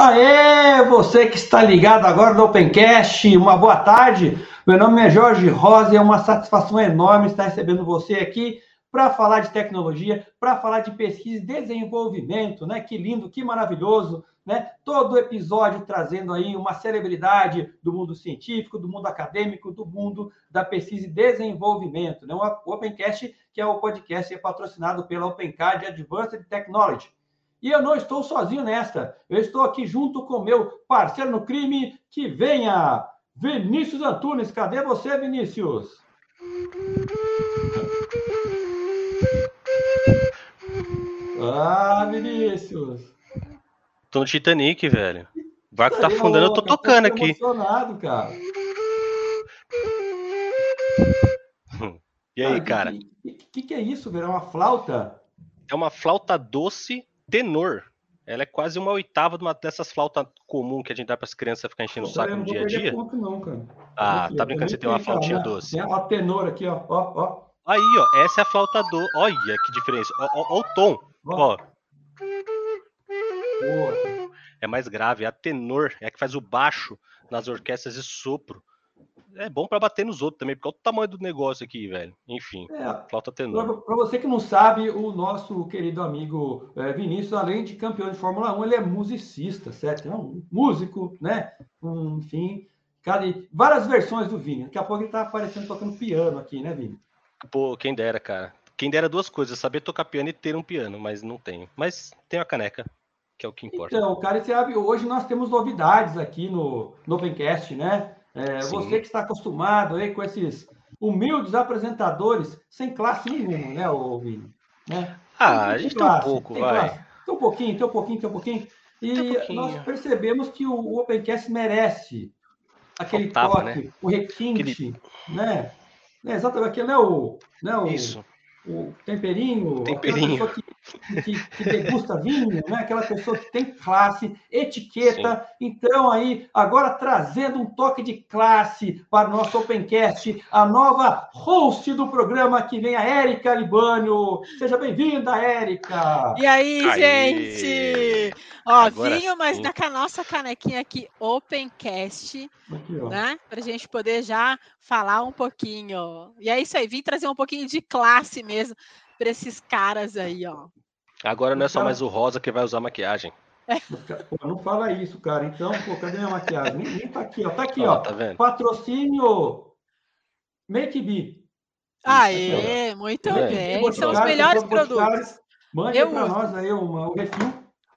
Aê, você que está ligado agora no Opencast, uma boa tarde. Meu nome é Jorge Rosa e é uma satisfação enorme estar recebendo você aqui para falar de tecnologia, para falar de pesquisa e desenvolvimento, né? Que lindo, que maravilhoso, né? Todo episódio trazendo aí uma celebridade do mundo científico, do mundo acadêmico, do mundo da pesquisa e desenvolvimento, né? O Opencast, que é o podcast é patrocinado pela Opencard Advanced Technology. E eu não estou sozinho nesta. Eu estou aqui junto com meu parceiro no crime, que venha, Vinícius Antunes. Cadê você, Vinícius? Ah, Vinícius. Tô no Titanic, velho. O barco tá afundando, eu tô tocando aqui. emocionado, cara. E aí, cara? O que, que, que, é isso, velho? É uma flauta? É uma flauta doce tenor. Ela é quase uma oitava de uma dessas flautas comum que a gente dá para as crianças ficar enchendo o saco no dia a dia. Ponto, não, cara. Ah, tá brincando? Você tem uma flautinha doce. Tem a tenor aqui, ó. ó, ó. Aí, ó. Essa é a flauta doce. Olha que diferença. Ó, ó, ó o tom. Ó. ó. É mais grave. É a tenor. É a que faz o baixo nas orquestras de sopro é bom para bater nos outros também, porque olha o tamanho do negócio aqui, velho. Enfim, é, flauta tenor. Para você que não sabe, o nosso querido amigo é, Vinícius, além de campeão de Fórmula 1, ele é musicista, certo? É um músico, né? Um, enfim, cada, várias versões do Vini. Daqui a pouco ele tá aparecendo tocando piano aqui, né, Vini? Pô, quem dera, cara. Quem dera duas coisas, saber tocar piano e ter um piano, mas não tenho. Mas tenho a caneca, que é o que importa. Então, cara, sabe, hoje nós temos novidades aqui no, no Opencast, né? É, você que está acostumado aí com esses humildes apresentadores sem classe nenhuma, né, ô Vini? Né? Ah, a gente tem um pouco, tem vai. Classe. Tem um pouquinho, tem um pouquinho, tem um pouquinho. E um nós percebemos que o Opencast merece aquele Faltava, toque, né? o requinte, aquele... né? É, exatamente, aquele é o, né, o, Isso. o temperinho, temperinho. Que, que, que, degusta vinho, né? aquela pessoa que tem classe, etiqueta. Sim. Então, aí, agora trazendo um toque de classe para o nosso Opencast, a nova host do programa que vem, a Érica Libânio. Seja bem-vinda, Érica! E aí, aí, gente? Ó, agora vinho, sim. mas na nossa canequinha aqui, Opencast, aqui, né? Para a gente poder já falar um pouquinho. E é isso aí, vim trazer um pouquinho de classe mesmo para esses caras aí, ó. Agora não é só mais o Rosa que vai usar maquiagem. Pô, não fala isso, cara. Então, pô, cadê minha maquiagem? Nem, nem tá aqui, ó. Tá aqui, ó. Tá vendo? Patrocínio Make Be. Aê, muito é. bem. São os melhores produtos. Mande para nós aí uma, um refil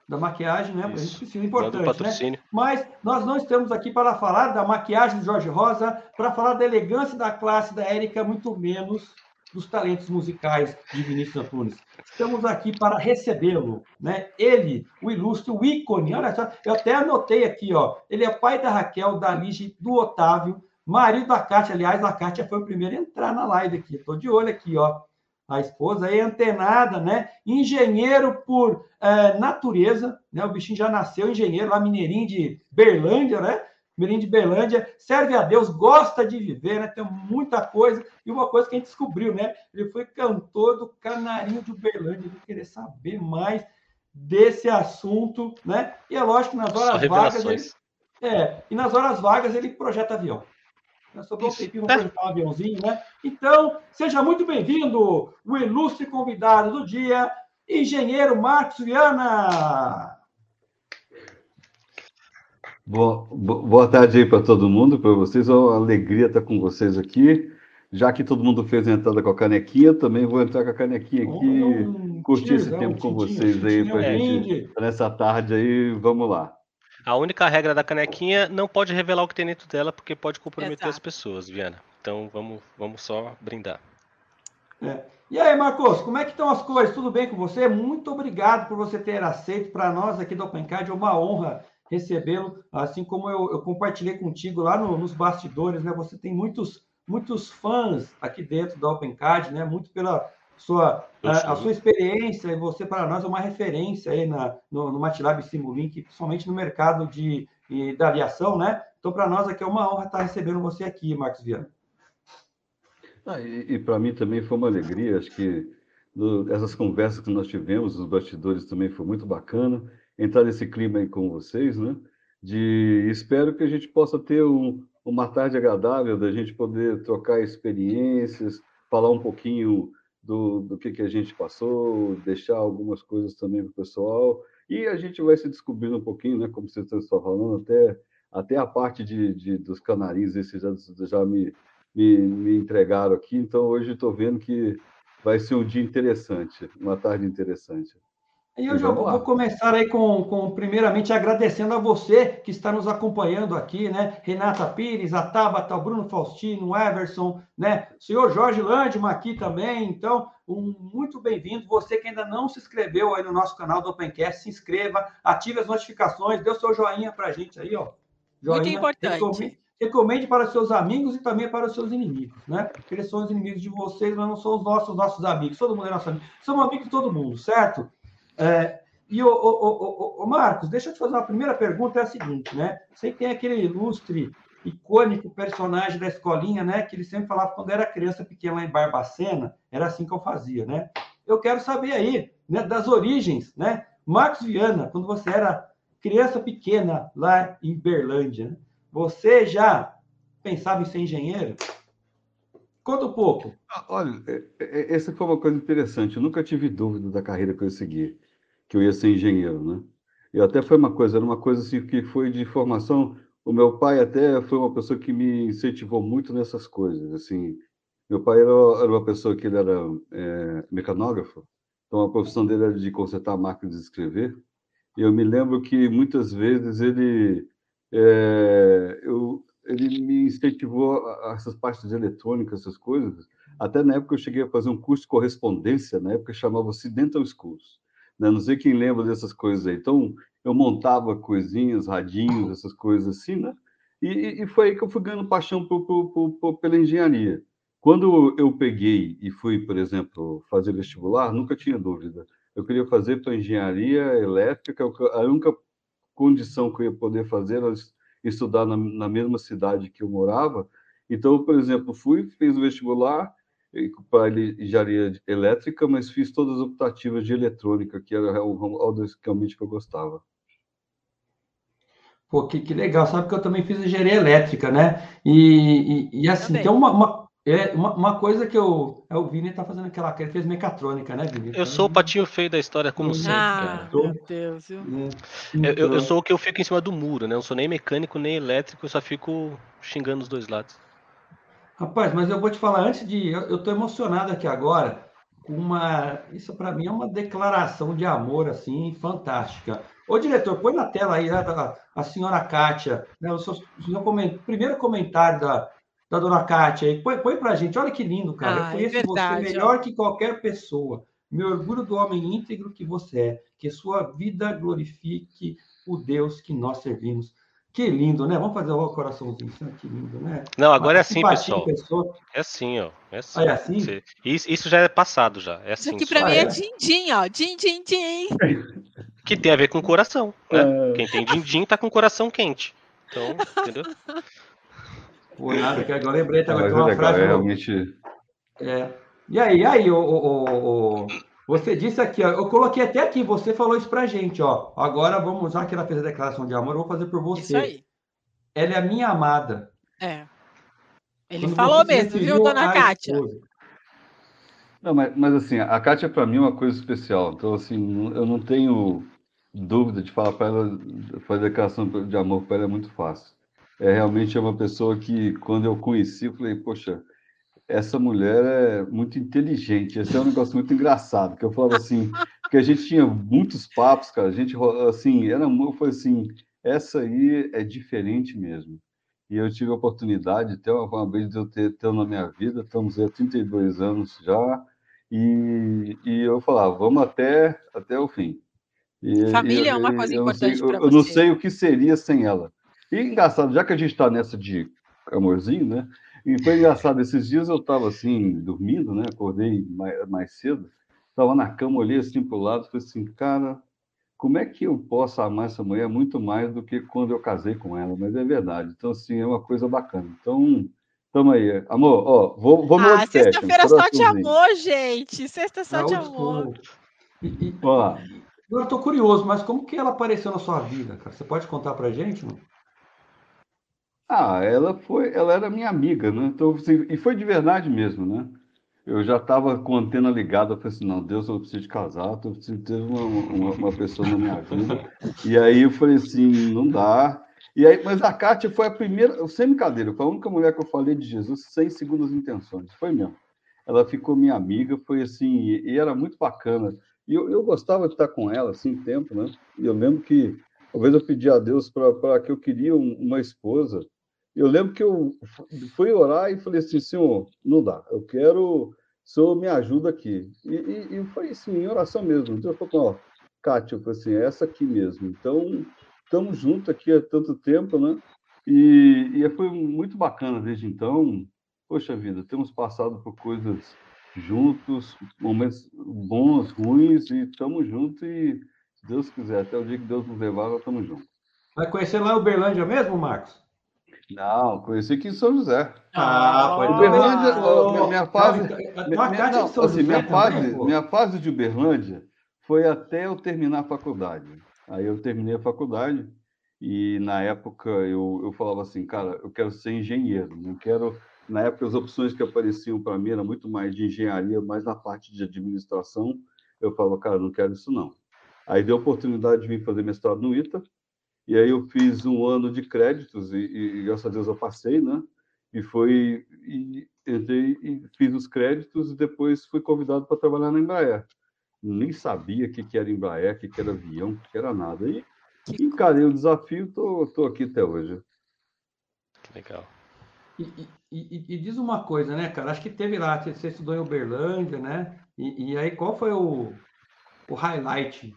da maquiagem, né? Para a gente precisa, importante, né? Mas nós não estamos aqui para falar da maquiagem do Jorge Rosa, para falar da elegância da classe da Érica, muito menos dos talentos musicais de Vinícius Antunes. Estamos aqui para recebê-lo, né? Ele, o ilustre, o ícone. Olha só, eu até anotei aqui, ó. Ele é pai da Raquel, da Lige, do Otávio, marido da Kátia. Aliás, a Kátia foi o primeiro a entrar na live aqui. Estou de olho aqui, ó. A esposa aí antenada, né? Engenheiro por é, natureza, né? O bichinho já nasceu engenheiro lá, mineirinho de Berlândia, né? Mirim de Berlândia, serve a Deus, gosta de viver, né? Tem muita coisa. E uma coisa que a gente descobriu, né? Ele foi cantor do Canarinho de Berlândia. Ele querer saber mais desse assunto, né? E é lógico que nas horas vagas. Ele, é, e nas horas vagas ele projeta avião. Sobrou um tempinho para projetar um aviãozinho, né? Então, seja muito bem-vindo, o ilustre convidado do dia, engenheiro Marcos Viana. Boa, boa tarde aí para todo mundo, para vocês. É uma alegria estar com vocês aqui. Já que todo mundo fez a entrada com a canequinha, também vou entrar com a canequinha aqui e curtir esse tempo com vocês aí para a gente, nessa tarde aí, vamos lá. A única regra da canequinha não pode revelar o que tem dentro dela, porque pode comprometer Exato. as pessoas, Viana. Então vamos, vamos só brindar. É. E aí, Marcos, como é que estão as coisas? Tudo bem com você? Muito obrigado por você ter aceito para nós aqui do OpenCard. É uma honra recebê-lo, assim como eu, eu, compartilhei contigo lá no, nos bastidores, né? Você tem muitos, muitos fãs aqui dentro da OpenCard, né? Muito pela sua, a, a, sua experiência, e você para nós é uma referência aí na, no, no MATLAB Simulink, principalmente no mercado de, da aviação, né? Então, para nós aqui é uma honra estar recebendo você aqui, Marcos Viana. Ah, e, e para mim também foi uma alegria, acho que essas conversas que nós tivemos, os bastidores também foi muito bacana. Entrar nesse clima aí com vocês, né? De espero que a gente possa ter um, uma tarde agradável, da gente poder trocar experiências, falar um pouquinho do, do que, que a gente passou, deixar algumas coisas também para o pessoal, e a gente vai se descobrindo um pouquinho, né? Como vocês estão falando, até, até a parte de, de dos canarins, esses já, já me, me, me entregaram aqui, então hoje estou vendo que vai ser um dia interessante, uma tarde interessante. E eu já vou, vou, começar aí com, com, primeiramente, agradecendo a você que está nos acompanhando aqui, né? Renata Pires, a Tabata, o Bruno Faustino, o Everson, né? O senhor Jorge Landman aqui também. Então, um, muito bem-vindo. Você que ainda não se inscreveu aí no nosso canal do Opencast, se inscreva, ative as notificações, dê o seu joinha para a gente aí, ó. Joinha. Muito importante. Recomende, recomende para os seus amigos e também para os seus inimigos, né? Porque eles são os inimigos de vocês, mas não são os nossos, nossos amigos. Todo mundo é nosso amigo. Somos amigos de todo mundo, certo? É, e o, Marcos, deixa eu te fazer uma primeira pergunta, é a seguinte, né? Você tem aquele ilustre, icônico personagem da escolinha, né? Que ele sempre falava quando era criança pequena em Barbacena, era assim que eu fazia, né? Eu quero saber aí, né, das origens, né? Marcos Viana, quando você era criança pequena lá em Berlândia, né? você já pensava em ser engenheiro? Conta um pouco. Ah, olha, é, é, essa foi uma coisa interessante. Eu nunca tive dúvida da carreira que eu segui, que eu ia ser engenheiro, né? E até foi uma coisa, era uma coisa assim que foi de formação. O meu pai até foi uma pessoa que me incentivou muito nessas coisas. Assim, meu pai era, era uma pessoa que ele era é, mecanógrafo, então a profissão dele era de consertar máquinas de escrever. E eu me lembro que muitas vezes ele, é, eu, ele me incentivou a, essas partes de eletrônica, essas coisas. Até na época eu cheguei a fazer um curso de correspondência, na época chamava Occidental Schools. Né? Não sei quem lembra dessas coisas aí. Então, eu montava coisinhas, radinhos, essas coisas assim, né? E, e foi aí que eu fui ganhando paixão por, por, por, pela engenharia. Quando eu peguei e fui, por exemplo, fazer vestibular, nunca tinha dúvida. Eu queria fazer para engenharia elétrica, a única condição que eu ia poder fazer era estudar na, na mesma cidade que eu morava. Então, por exemplo, fui, fiz o vestibular para engenharia elétrica, mas fiz todas as optativas de eletrônica, que era algo realmente que eu gostava. Pô, que, que legal, sabe que eu também fiz engenharia elétrica, né? E, e, e assim, tem uma, uma, é, uma, uma, coisa que eu. É, o Vini tá fazendo aquela. Ele fez mecatrônica, né, Vini? Eu sou o patinho feio da história, como sempre. Ah, meu Deus. É. Então... Eu, eu, sou o que eu fico em cima do muro, né? Eu não sou nem mecânico, nem elétrico, eu só fico xingando os dois lados. Rapaz, mas eu vou te falar, antes de. Eu estou emocionado aqui agora, com uma. Isso para mim é uma declaração de amor, assim, fantástica. Ô, diretor, põe na tela aí a, a senhora Kátia, né, o seu, o seu primeiro comentário da, da dona Kátia aí. Põe, põe para a gente, olha que lindo, cara. Ah, eu conheço é verdade, você melhor ó. que qualquer pessoa. Me orgulho do homem íntegro que você é. Que sua vida glorifique o Deus que nós servimos. Que lindo, né? Vamos fazer o coraçãozinho. Que lindo, né? Não, agora é assim, pessoal. Pessoa... É assim, ó. É assim. Ah, é assim? Isso, isso já é passado, já. É assim. Isso aqui para mim é din-din, ó. Din-din-din. Que tem a ver com o coração, né? É... Quem tem din-din tá com o coração quente. Então, entendeu? Pô, nada, que agora lembrei, tá, uma legal, frase. É, realmente... É. E aí, e aí, o, o, o, você disse aqui, ó, eu coloquei até aqui, você falou isso pra gente, ó. Agora vamos usar que ela fez a declaração de amor, eu vou fazer por você. Isso aí. Ela é a minha amada. É. Ele Quando falou mesmo, viu, dona Kátia? Não, mas, mas assim, a Kátia para mim é uma coisa especial. Então, assim, eu não tenho dúvida de falar para ela, fazer declaração de amor para ela é muito fácil é realmente é uma pessoa que, quando eu conheci, eu falei, poxa, essa mulher é muito inteligente. Esse é um negócio muito engraçado, que eu falava assim, que a gente tinha muitos papos, cara, a gente, assim, era, foi assim, essa aí é diferente mesmo. E eu tive a oportunidade, até uma, uma vez de eu ter, ter na minha vida, estamos há 32 anos já, e, e eu falava, vamos até, até o fim. E, Família e, é uma coisa importante para você. Eu não sei o que seria sem ela. E engraçado, já que a gente está nessa de amorzinho, né? E foi engraçado, esses dias eu estava assim, dormindo, né? Acordei mais, mais cedo, estava na cama, olhei assim para o lado e falei assim, cara, como é que eu posso amar essa mulher muito mais do que quando eu casei com ela? Mas é verdade. Então, assim, é uma coisa bacana. Então, tamo aí. Amor, ó, vou, vou ah, Sexta-feira só de amor, gente. Sexta só de amor. Ó, Eu estou curioso, mas como que ela apareceu na sua vida, cara? Você pode contar pra gente? Não? Ah, ela foi, ela era minha amiga, né? Então, assim, e foi de verdade mesmo, né? Eu já estava com a antena ligada, falei assim, não, Deus, eu preciso de casar, eu preciso ter uma, uma, uma pessoa na minha vida. E aí eu falei assim, não dá. E aí, mas a Kátia foi a primeira, sem brincadeira, foi a única mulher que eu falei de Jesus sem segundas intenções, foi mesmo. Ela ficou minha amiga, foi assim, e, e era muito bacana. E eu, eu gostava de estar com ela, assim, tempo, né? E eu lembro que, talvez eu pedi a Deus para que eu queria uma esposa, eu lembro que eu fui orar e falei assim, Senhor, não dá, eu quero, Senhor me ajuda aqui. E, e, e foi assim, em oração mesmo. Deus falou, ó, Kátia, eu falei assim, é essa aqui mesmo. Então, estamos juntos aqui há tanto tempo, né? E, e foi muito bacana desde então. Poxa vida, temos passado por coisas juntos, momentos bons, ruins, e estamos juntos e, Deus quiser, até o dia que Deus nos levar, nós estamos juntos. Vai conhecer lá o Berlândia mesmo, Marcos? Não, conheci aqui em São José. Ah, pode Uberlândia, minha, minha fase, minha, assim, minha fase, minha fase de Uberlândia foi até eu terminar a faculdade. Aí eu terminei a faculdade e na época eu, eu falava assim, cara, eu quero ser engenheiro, não quero. Na época as opções que apareciam para mim eram muito mais de engenharia, mais na parte de administração. Eu falava, cara, não quero isso não. Aí deu a oportunidade de vir fazer mestrado no ITA, e aí eu fiz um ano de créditos e, e graças a Deus eu passei, né? E foi e entrei e fiz os créditos e depois fui convidado para trabalhar na Embraer. Nem sabia o que, que era Embraer, o que, que era avião, o que era nada. E encarei o desafio, tô, tô aqui até hoje. Legal. E, e, e, diz uma coisa, né, cara? Acho que teve lá, você estudou em Uberlândia, né? E, e aí, qual foi o, o highlight?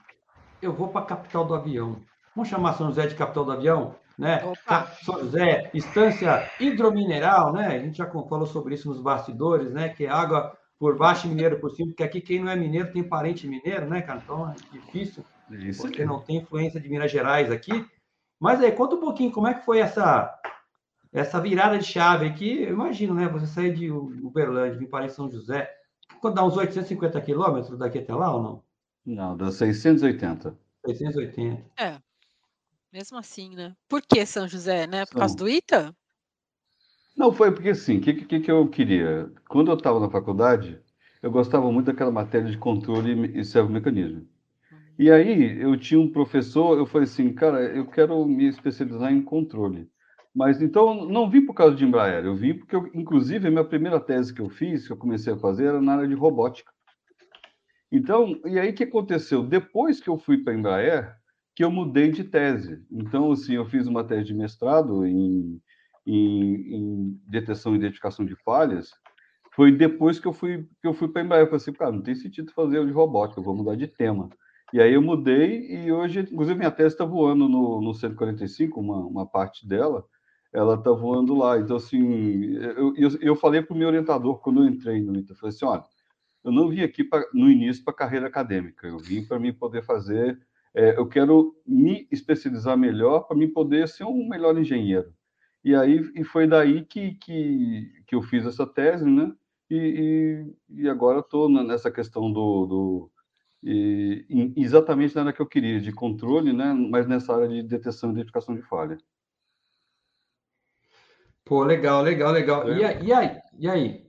Eu vou para a capital do avião. Vamos chamar São José de capital do avião? Né? São José, estância hidromineral, né? A gente já falou sobre isso nos bastidores, né? Que é água por baixo e mineiro por cima, porque aqui quem não é mineiro tem parente mineiro, né, cara? Então é difícil, isso porque não tem influência de Minas Gerais aqui. Mas aí, conta um pouquinho como é que foi essa essa virada de chave aqui. Eu imagino, né? Você sair de Uberlândia, vir para São José, dá uns 850 quilômetros daqui até lá ou não? Não, dá 680. 680. É. Mesmo assim, né? Por que São José, né? Por causa do ITA? Não, foi porque assim, o que, que, que eu queria? Quando eu estava na faculdade, eu gostava muito daquela matéria de controle e servomecanismo. Uhum. E aí, eu tinha um professor, eu falei assim, cara, eu quero me especializar em controle. Mas então, não vim por causa de Embraer, eu vim porque, eu, inclusive, a minha primeira tese que eu fiz, que eu comecei a fazer, era na área de robótica. Então, e aí o que aconteceu? Depois que eu fui para a Embraer, que eu mudei de tese. Então, assim, eu fiz uma tese de mestrado em, em, em detecção e identificação de falhas. Foi depois que eu fui que eu fui para a Embraer. Eu falei assim, cara, não tem sentido fazer o de robótica, eu vou mudar de tema. E aí eu mudei e hoje, inclusive, minha tese está voando no, no 145, uma, uma parte dela, ela está voando lá. Então, assim, eu, eu, eu falei para o meu orientador quando eu entrei no ITA, eu falei assim, olha, eu não vim aqui pra, no início para carreira acadêmica, eu vim para mim poder fazer é, eu quero me especializar melhor para me poder ser um melhor engenheiro. E aí e foi daí que, que, que eu fiz essa tese, né? E, e, e agora estou nessa questão do, do e, exatamente na área que eu queria, de controle, né? Mas nessa área de detecção e identificação de falha. Pô, legal, legal, legal. É. E aí? E aí?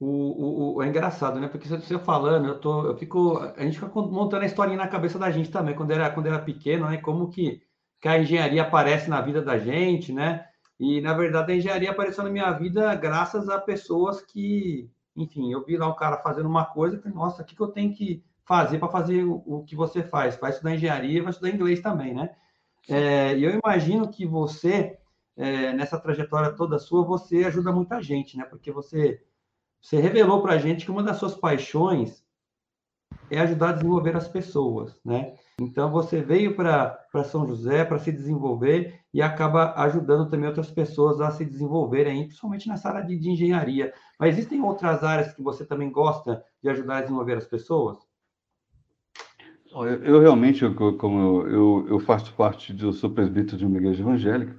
O, o, o, é engraçado, né? Porque você falando, eu tô, eu fico, a gente fica montando a historinha na cabeça da gente também, quando era, quando era pequeno, né? Como que, que a engenharia aparece na vida da gente, né? E na verdade a engenharia apareceu na minha vida graças a pessoas que, enfim, eu vi lá um cara fazendo uma coisa, e falei, nossa, o que, que eu tenho que fazer para fazer o, o, que você faz? Vai estudar engenharia, vai estudar inglês também, né? É, e eu imagino que você, é, nessa trajetória toda sua, você ajuda muita gente, né? Porque você você revelou para a gente que uma das suas paixões é ajudar a desenvolver as pessoas, né? Então você veio para São José para se desenvolver e acaba ajudando também outras pessoas a se desenvolverem, principalmente nessa área de, de, engenharia. Mas existem outras áreas que você também gosta de ajudar a desenvolver as pessoas? Eu, eu realmente, eu, como eu, eu, faço parte, do, eu presbítero de uma igreja evangélica,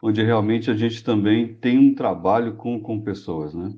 onde realmente a gente também tem um trabalho com, com pessoas, né?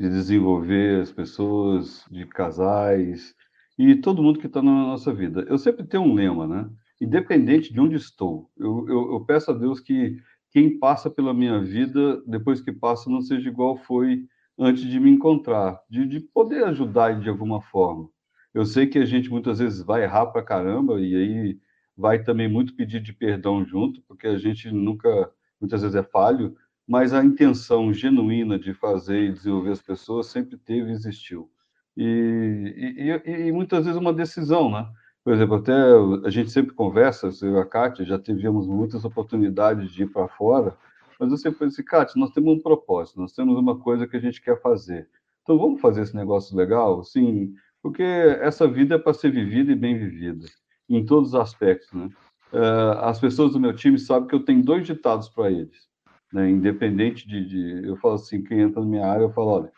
De desenvolver as pessoas, de casais. e todo mundo que está na nossa vida. Eu sempre tenho um lema, né? Independente de onde estou, eu, eu, eu peço a Deus que quem passa pela minha vida, depois que passa, não seja igual foi antes de me encontrar, de, de poder ajudar de alguma forma. Eu sei que a gente muitas vezes vai errar para caramba, e aí vai também muito pedir de perdão junto, porque a gente nunca, muitas vezes é falho, mas a intenção genuína de fazer e desenvolver as pessoas sempre teve e existiu. E, e, muitas vezes uma decisão, né? Por exemplo, até a gente sempre conversa, eu e a Kátia, já tivemos muitas oportunidades de ir para fora, mas eu sempre falei assim, Kátia, nós temos um propósito, nós temos uma coisa que a gente quer fazer. Então vamos fazer esse negócio legal? Sim, porque essa vida é para ser vivida e bem vivida, em todos os aspectos, né? Uh, as pessoas do meu time sabem que eu tenho dois ditados para eles, né? Independente de, de, eu falo assim, quem entra na minha área, eu falo, olha,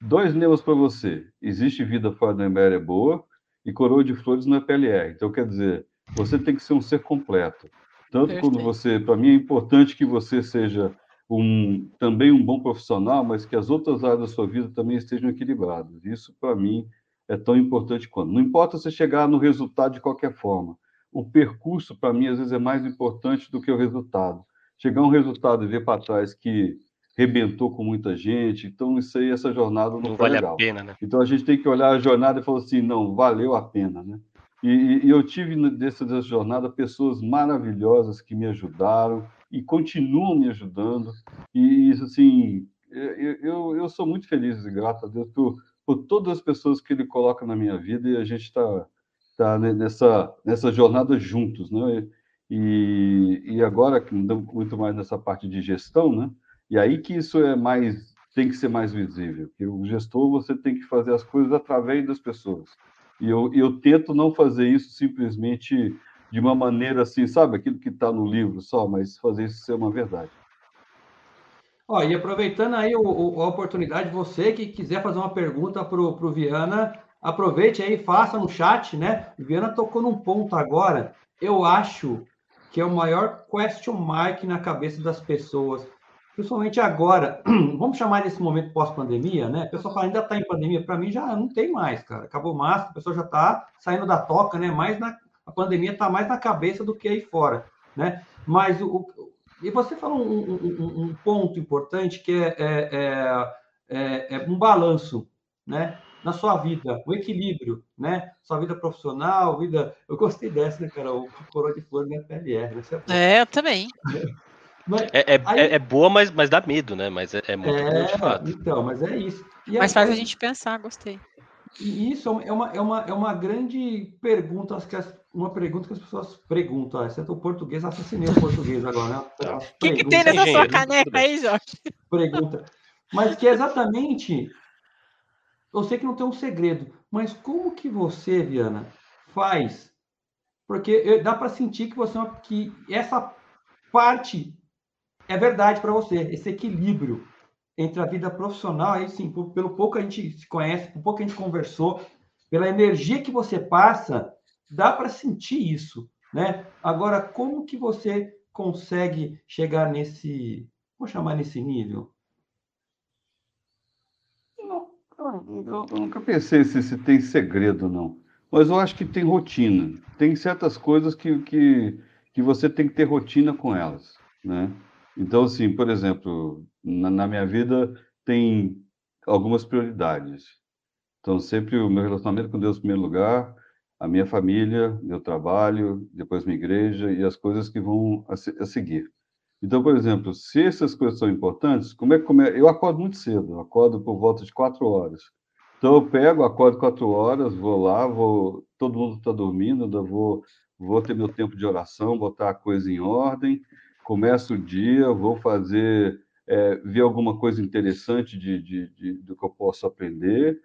dois lemas para você: existe vida fora da é boa e coroa de flores não é PLR. Então, quer dizer, você tem que ser um ser completo. Tanto quando você, para mim é importante que você seja um, também um bom profissional, mas que as outras áreas da sua vida também estejam equilibradas. Isso, para mim, é tão importante quanto. Não importa você chegar no resultado de qualquer forma. O percurso, para mim, às vezes é mais importante do que o resultado. Chegar a um resultado e ver para trás que rebentou com muita gente, então isso aí, essa jornada não, não vale legal. a pena, né? Então a gente tem que olhar a jornada e falar assim, não, valeu a pena, né? E, e eu tive dessa, dessa jornada pessoas maravilhosas que me ajudaram e continuam me ajudando. E isso, assim, eu, eu, eu sou muito feliz e grato a Deus por, por todas as pessoas que Ele coloca na minha vida e a gente está tá nessa, nessa jornada juntos, né? E, e agora, muito mais nessa parte de gestão, né? E aí que isso é mais tem que ser mais visível. Que o gestor você tem que fazer as coisas através das pessoas. E eu, eu tento não fazer isso simplesmente de uma maneira assim, sabe, aquilo que está no livro só, mas fazer isso ser uma verdade. Ó, e aproveitando aí o, o, a oportunidade, você que quiser fazer uma pergunta para o Viana, aproveite aí, faça no chat, né? O Viana tocou num ponto agora, eu acho que é o maior question mark na cabeça das pessoas, principalmente agora, vamos chamar desse momento pós-pandemia, né? O pessoal fala, ainda está em pandemia, para mim já não tem mais, cara. Acabou máscara, a pessoa já está saindo da toca, né? Mais na, a pandemia está mais na cabeça do que aí fora, né? Mas o, e você falou um, um, um ponto importante que é, é, é, é, é um balanço, né? Na sua vida, o equilíbrio, né? Sua vida profissional, vida. Eu gostei dessa, né, cara? O coroa de flor na PLR. Né? É, eu também. Mas, é, é, aí... é, boa, mas, mas dá medo, né? Mas é, é muito é, bom de fato. Então, mas é isso. E mas aí, faz a gente pensar, gostei. E isso é uma, é uma, é uma grande pergunta, acho que as, uma pergunta que as pessoas perguntam. Exceto o português, assassinei o português agora, né? O que, que tem nessa sua caneca aí, Jorge? Pergunta. Mas que é exatamente. Eu sei que não tem um segredo, mas como que você, Viana, faz? Porque dá para sentir que você é que essa parte é verdade para você, esse equilíbrio entre a vida profissional, aí sim, pelo pouco a gente se conhece, por pouco a gente conversou, pela energia que você passa, dá para sentir isso, né? Agora, como que você consegue chegar nesse, vou chamar nesse nível? Não, eu, eu nunca pensei se, se tem segredo, não. Mas eu acho que tem rotina. Tem certas coisas que, que, que você tem que ter rotina com elas, né? Então, assim, por exemplo, na, na minha vida tem algumas prioridades. Então, sempre o meu relacionamento com Deus em primeiro lugar, a minha família, meu trabalho, depois minha igreja e as coisas que vão a, a seguir. Então, por exemplo, se essas coisas são importantes, como é que come... eu acordo muito cedo, eu acordo por volta de quatro horas. Então eu pego, acordo quatro horas, vou lá, vou, todo mundo está dormindo, eu vou, vou ter meu tempo de oração, botar a coisa em ordem, começo o dia, vou fazer, é, ver alguma coisa interessante de, de, de, do que eu posso aprender.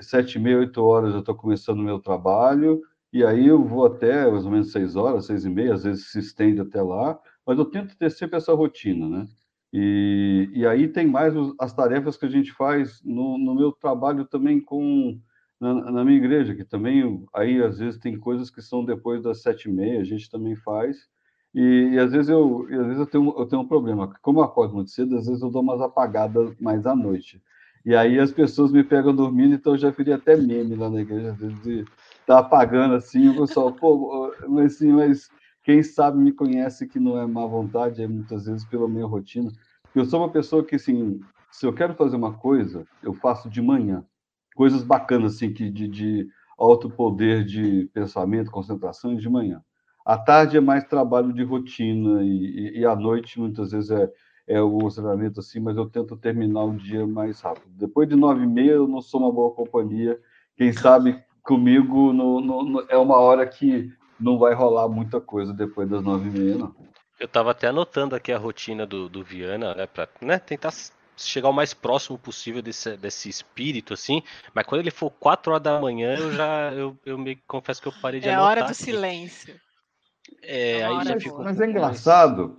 Sete e meia, oito horas eu estou começando o meu trabalho, e aí eu vou até mais ou menos seis horas, seis e meia, às vezes se estende até lá, mas eu tento ter sempre essa rotina, né? E, e aí tem mais as tarefas que a gente faz no, no meu trabalho também com na, na, minha igreja, que também aí às vezes tem coisas que são depois das sete e meia, a gente também faz, e, e, às vezes eu, às vezes eu tenho, eu tenho um problema. Como eu acordo muito cedo, às vezes eu dou umas apagadas mais à noite. E aí as pessoas me pegam dormindo, então eu já virei até meme lá na igreja, às vezes de tá apagando assim, o pessoal, pô, mas assim, mas quem sabe me conhece que não é má vontade, é muitas vezes pela minha rotina. Eu sou uma pessoa que, assim, se eu quero fazer uma coisa, eu faço de manhã. Coisas bacanas, assim, que de, de alto poder de pensamento, concentração, de manhã. À tarde é mais trabalho de rotina e, e, e à noite, muitas vezes, é, é o treinamento assim, mas eu tento terminar o dia mais rápido. Depois de nove e meia, eu não sou uma boa companhia. Quem sabe comigo no, no, no, é uma hora que não vai rolar muita coisa depois das nove e meia, não. Eu estava até anotando aqui a rotina do, do Viana, né, para né, tentar chegar o mais próximo possível desse, desse espírito, assim. Mas quando ele for quatro horas da manhã, eu já, eu, eu me confesso que eu parei de é anotar. É hora do aqui. silêncio. É, é aí já ficou. Mas é engraçado.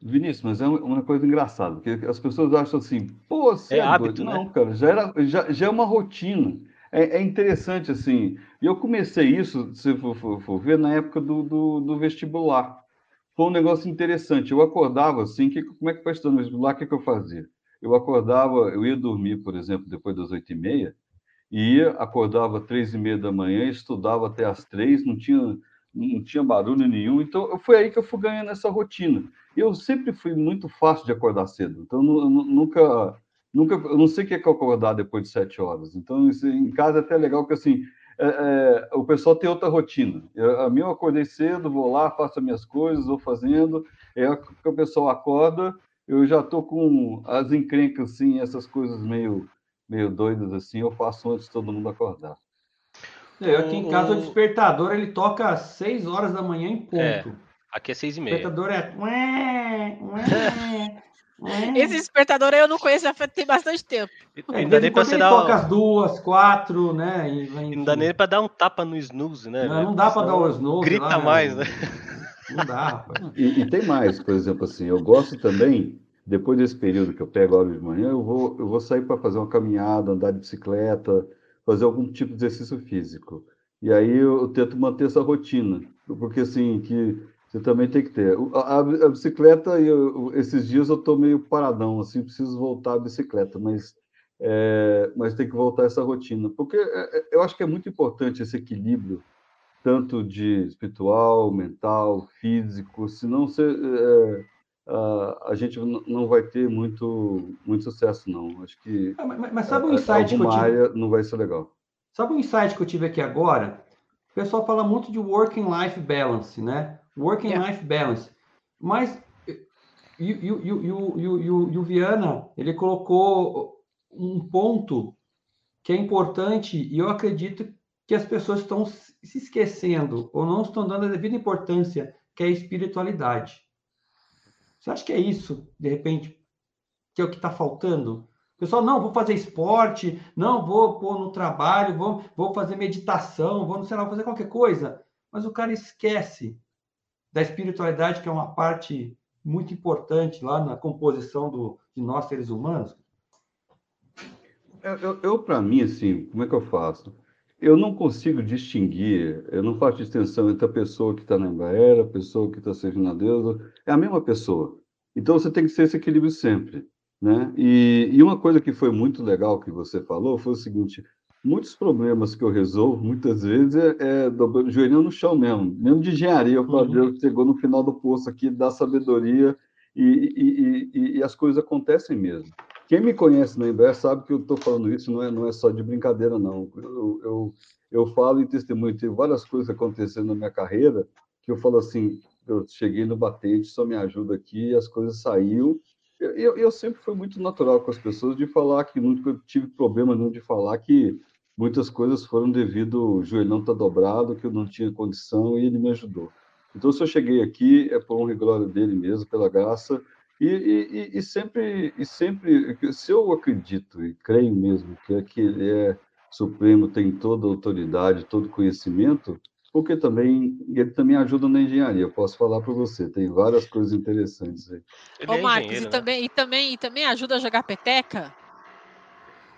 Vinícius, mas é uma coisa engraçada, porque as pessoas acham assim, pô, é, é hábito, né? Não, cara, já, era, já, já é uma rotina é, é interessante, assim. Eu comecei isso, se for, for, for, ver, na época do, do, do, vestibular. Foi um negócio interessante. Eu acordava assim, que, como é que estudando no vestibular? O que, que eu fazia? Eu acordava, eu ia dormir, por exemplo, depois das oito e meia, e ia, acordava três e meia da manhã, estudava até as três, não tinha, não tinha barulho nenhum. Então, foi aí que eu fui ganhando essa rotina. Eu sempre fui muito fácil de acordar cedo, então nunca nunca, eu não sei o que é acordar depois de sete horas. Então, isso, em casa é até legal que assim, é, é, o pessoal tem outra rotina. Eu, a minha eu acordei cedo, vou lá, faço as minhas coisas, vou fazendo. É que o pessoal acorda, eu já estou com as encrencas, assim, essas coisas meio, meio doidas, assim, eu faço antes de todo mundo acordar. É, aqui em casa o despertador ele toca às 6 horas da manhã em ponto. É, aqui é 6 e meia. O despertador é. É. Esse despertador aí eu não conheço, já tem bastante tempo. É, ainda nem pra você dar. Toca as duas, quatro, né? E, dá nem pra dar um tapa no snooze, né? Não, não dá pra dar o snooze. Grita lá, mais, né? Não dá, rapaz. E, e, tem mais, por exemplo, assim, eu gosto também, depois desse período que eu pego a hora de manhã, eu vou, eu vou sair para fazer uma caminhada, andar de bicicleta, fazer algum tipo de exercício físico. E aí eu, eu tento manter essa rotina, porque assim, que você também tem que ter. A, a bicicleta, eu, esses dias eu estou meio paradão, assim, preciso voltar à bicicleta, mas, é, mas tem que voltar essa rotina, porque é, é, eu acho que é muito importante esse equilíbrio, tanto de espiritual, mental, físico, senão você, é, a, a, gente não vai ter muito, muito sucesso, não. Acho que. Ah, mas, mas, sabe um insight que eu tive? área não vai ser legal. Sabe um insight que eu tive aqui agora? O pessoal fala muito de working life balance, né? Working yeah. life balance. Mas e, e, e, e, o Viana, ele colocou um ponto que é importante e eu acredito que as pessoas estão se esquecendo ou não estão dando a devida importância, que é a espiritualidade. Você acha que é isso, de repente, que é o que está faltando? Pessoal, não, vou fazer esporte, não, vou pôr no trabalho, vou, vou fazer meditação, vou, não sei lá, vou fazer qualquer coisa. Mas o cara esquece da espiritualidade, que é uma parte muito importante lá na composição do, de nós seres humanos? Eu, eu, eu para mim, assim, como é que eu faço? Eu não consigo distinguir, eu não faço distinção entre a pessoa que está na Embraer, a pessoa que está servindo a Deus, é a mesma pessoa. Então você tem que ter esse equilíbrio sempre. Né? E, e uma coisa que foi muito legal que você falou foi o seguinte: muitos problemas que eu resolvo, muitas vezes, é, é dobrando o joelhinho no chão mesmo, mesmo de engenharia, o Deus uhum. chegou no final do poço aqui, dá sabedoria e, e, e, e, as coisas acontecem mesmo. Quem me conhece na Embraer sabe que eu estou falando isso, não é, não é só de brincadeira, não. Eu, eu, eu falo e testemunho, tem várias coisas acontecendo na minha carreira que eu falo assim, eu cheguei no batente, só me ajuda aqui, as coisas saíram. Eu, eu, eu sempre fui muito natural com as pessoas de falar que nunca tive problema nenhum de falar que muitas coisas foram devido ao joelhão tá dobrado, que eu não tinha condição e ele me ajudou. Então, se eu cheguei aqui, é por honra e glória dele mesmo, pela graça, e, e, e, sempre, e sempre, se eu acredito e creio mesmo que, é que ele é supremo, tem toda a autoridade, todo conhecimento, porque também ele também ajuda na engenharia. Eu posso falar para você, tem várias coisas interessantes aí. Ô, é Marcos, e, né? também, e, também, e também ajuda a jogar peteca?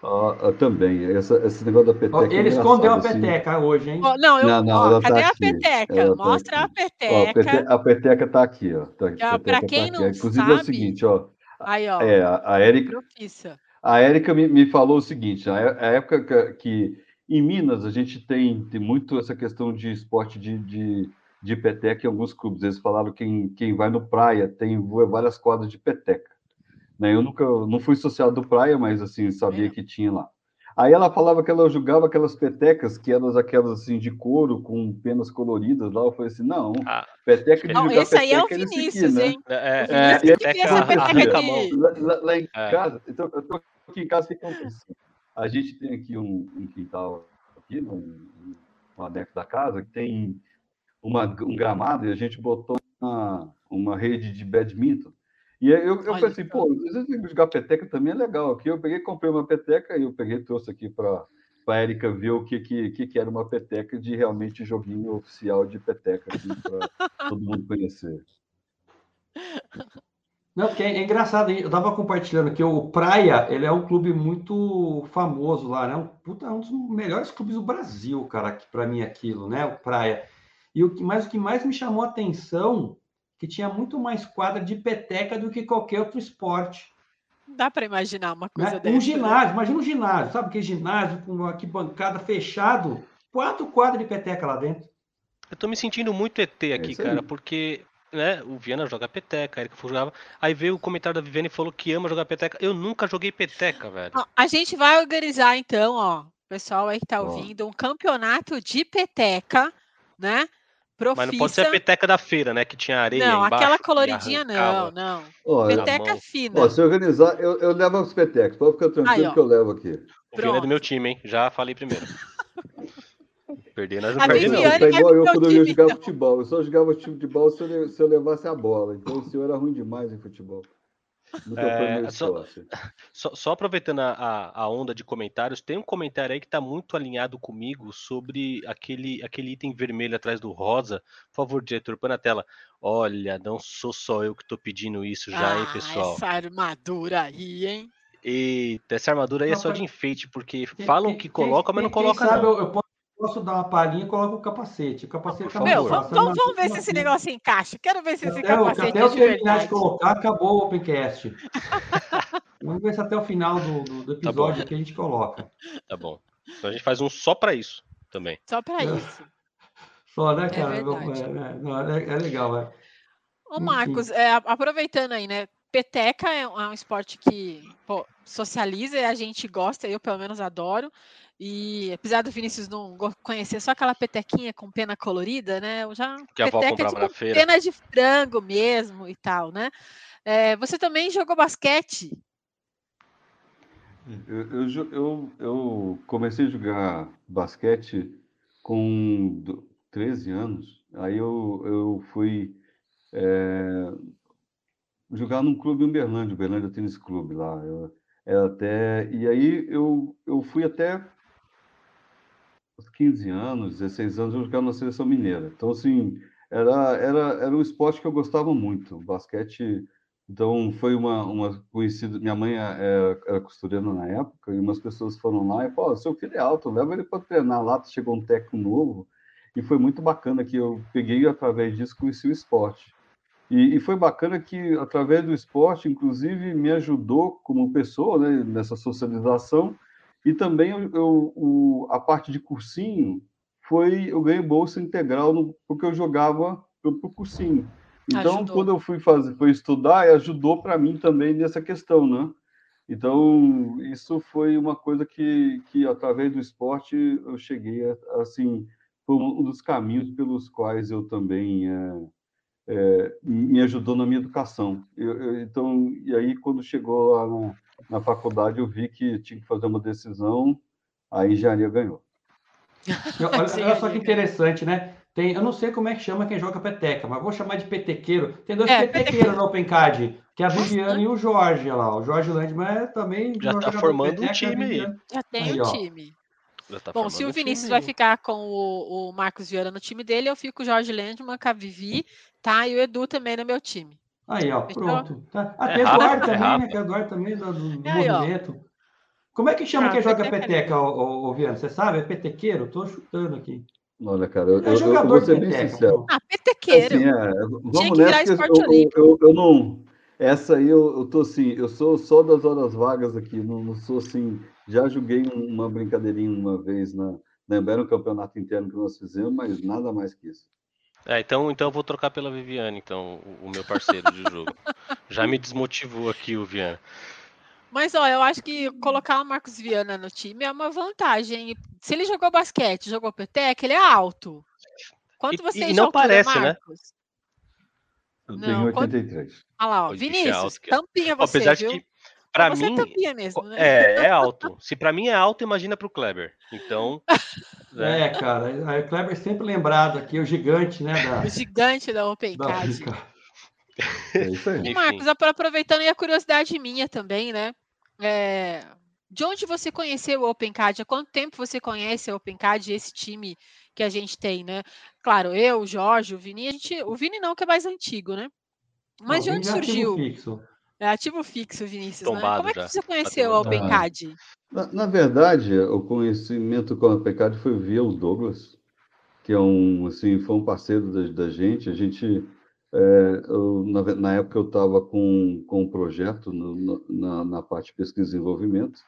Ah, também, Essa, esse negócio da peteca. É ele escondeu a assim. peteca assim. hoje, hein? Oh, não, eu, não, não, ó, cadê tá a peteca? Tá Mostra tá a peteca. Ó, a, pete, a peteca está aqui, ó. Tá, Para quem tá não Inclusive sabe... é o seguinte, ó. Aí, ó. É, a, a Érica. a Érica me, me, falou o seguinte: a, a época que, que, em Minas a gente tem, tem muito essa questão de esporte de, de, de peteca em alguns clubes. Eles falaram que quem, quem vai no praia tem várias quadras de peteca. Né? Eu nunca não fui associado do praia, mas assim sabia é. que tinha lá. Aí ela falava que ela jogava aquelas petecas, que eram aquelas assim de couro, com penas coloridas lá. Eu falei assim: não, ah, peteca de não, esse aí é o Vinícius, aqui, né? hein? É, é, é, peteca, peteca de... lá, lá, lá, em é. casa, então, eu tô aqui em casa, fica assim. A gente tem aqui um, um quintal, aqui, um, um adepto da casa, que tem uma, um gramado e a gente botou uma, uma rede de badminton. E eu, eu pensei, pô, às vezes jogar peteca também é legal. Aqui eu peguei, comprei uma peteca e eu peguei trouxe aqui para a Erika ver o que, que, que, era uma peteca de realmente joguinho oficial de peteca, assim, para todo mundo conhecer. Não, porque é, é engraçado, eu estava compartilhando que o Praia, ele é um clube muito famoso lá, né? Um, puta, um dos melhores clubes do Brasil, cara, para mim aquilo, né? O Praia. E o que mais, o que mais me chamou a atenção que tinha muito mais quadra de peteca do que qualquer outro esporte. Dá para imaginar uma coisa né? dessa. Um ginásio, imagina um ginásio, sabe que ginásio com uma bancada fechado, quatro quadras de peteca lá dentro. Eu tô me sentindo muito ET aqui, é cara, porque né, o Viana joga peteca, a Erika jogava. Aí veio o comentário da Viviane e falou que ama jogar peteca. Eu nunca joguei peteca, velho. A gente vai organizar então, ó, pessoal aí que tá ouvindo, um campeonato de peteca, né? Profissa. Mas não pode ser a peteca da feira, né? Que tinha areia Não, embaixo, aquela coloridinha não, não. Peteca fina. Ó, se organizar, eu, eu levo os petecas. Pode ficar tranquilo Aí, que eu levo aqui. O Viana é do meu time, hein? Já falei primeiro. Perder, nós não perdemos. Não, tá igual eu quando eu jogava então. futebol. Eu só jogava futebol se eu, se eu levasse a bola. Então o senhor era ruim demais em futebol. É, só, só, só, aproveitando a, a, onda de comentários, tem um comentário aí que está muito alinhado comigo sobre aquele, aquele item vermelho atrás do rosa. Por favor, diretor, põe na tela. Olha, não sou só eu que estou pedindo isso já, ah, hein, pessoal? Essa armadura aí, hein? Eita, essa armadura aí é só de enfeite, porque falam que coloca, mas não coloca. Sabe, não. Eu, posso posso dar uma palhinha e coloco o capacete. O capacete tá Meu, vamos, vamos, vamos, ver se esse negócio encaixa. Quero ver se esse até, capacete Até eu terminar de colocar, acabou o Opencast. vamos ver se até o final do, do, do tá episódio tá aqui a gente coloca. Tá bom. Então a gente faz um só para isso também. Só para é. isso. Só, né, é cara? É, é, é, é legal, é. Ô, Marcos, é, aproveitando aí, né? Peteca é um, esporte que pô, socializa e a gente gosta, eu pelo menos adoro. E apesar do Vinícius não conhecer só aquela petequinha com pena colorida, né? Eu já que a avó comprava tipo, na feira. pena de frango mesmo e tal, né? É, você também jogou basquete? Eu, eu, eu, eu, comecei a jogar basquete com 13 anos. Aí eu, eu fui é, jogar num clube em Uberlândia, Uberlândia Tênis Clube lá. Eu, é até, e aí eu, eu fui até 15 anos, 16 anos, eu jogava na seleção mineira. Então, assim, era, era, era um esporte que eu gostava muito. Basquete, então, foi uma, uma conhecida. Minha mãe era, é, era costureira na época, e umas pessoas foram lá e falaram: seu filho é alto, leva ele para treinar lá. Chegou um técnico novo, e foi muito bacana que eu peguei, através disso, conheci o esporte. E, e, foi bacana que, através do esporte, inclusive, me ajudou como pessoa, né, nessa socialização, e também eu, eu o, a parte de cursinho foi eu ganhei bolsa integral no, porque eu jogava para o cursinho. Então, ajudou. quando eu fui fazer, fui estudar, ajudou para mim também nessa questão, né? Então, isso foi uma coisa que, que através do esporte eu cheguei a, assim, foi um dos caminhos pelos quais eu também é, é, me ajudou na minha educação. Eu, eu, então, e aí quando chegou lá na, na faculdade eu vi que tinha que fazer uma decisão, a engenharia ganhou. Olha, olha só que interessante, né? Tem, eu não sei como é que chama quem joga peteca, mas vou chamar de petequeiro. Tem dois é, petequeiros no Open Card, que é a Viviane e o Jorge lá. O Jorge Landman é também já está formando peteca, um time aí. Já tem um time. Tá Bom, se o Vinícius vai ficar com o, o, Marcos Vieira no time dele, eu fico com o Jorge Landman, com a Vivi, tá? E o Edu também no meu time. Aí, ó, pronto. Tá. Ah, é Eduardo também, é né? Que é Eduardo também do, do aí, movimento. Ó. Como é que chama ah, quem joga peteca, ô, ô, Viana? Você sabe? É petequeiro? Tô chutando aqui. Olha, cara, eu, é eu, eu vou ser bem sincero. Ah, petequeiro. Assim, é, vamos nessa, eu, eu, eu, não, essa aí eu, eu tô assim, eu sou só das horas vagas aqui, não, não sou assim. Já joguei uma brincadeirinha uma vez na, na um campeonato interno que nós fizemos, mas nada mais que isso. É, então, então eu vou trocar pela Viviane, então, o, o meu parceiro de jogo. Já me desmotivou aqui o Viana. Mas, ó, eu acho que colocar o Marcos Viana no time é uma vantagem. Se ele jogou basquete, jogou petec, ele é alto. Quanto você e, e não parece, né? Marcos? né? Eu tenho 83. Quanto... Olha lá, ó. Vinícius, é tampinha você, Apesar viu? de que, pra você é mim, é mesmo, né? É, é alto. Se pra mim é alto, imagina pro Kleber. Então... Né? É, cara, o Kleber é sempre lembrado aqui, o gigante, né? Da... O gigante da OpenCAD. É isso aí. E Marcos, aproveitando aí a curiosidade minha também, né? É... De onde você conheceu o OpenCAD? Há quanto tempo você conhece o OpenCAD, esse time que a gente tem, né? Claro, eu, o Jorge, o Vini, a gente, o Vini não, que é mais antigo, né? Mas não, de onde é surgiu? Fixo. É ativo fixo, Vinícius. Né? Como é que você conheceu o OpenCAD? Na, na, verdade, o conhecimento com o OpenCAD foi via o Douglas, que é um, assim, foi um parceiro da, da gente. A gente, é, eu, na, na, época, eu estava com, com um projeto no, na, na parte de pesquisa e desenvolvimento,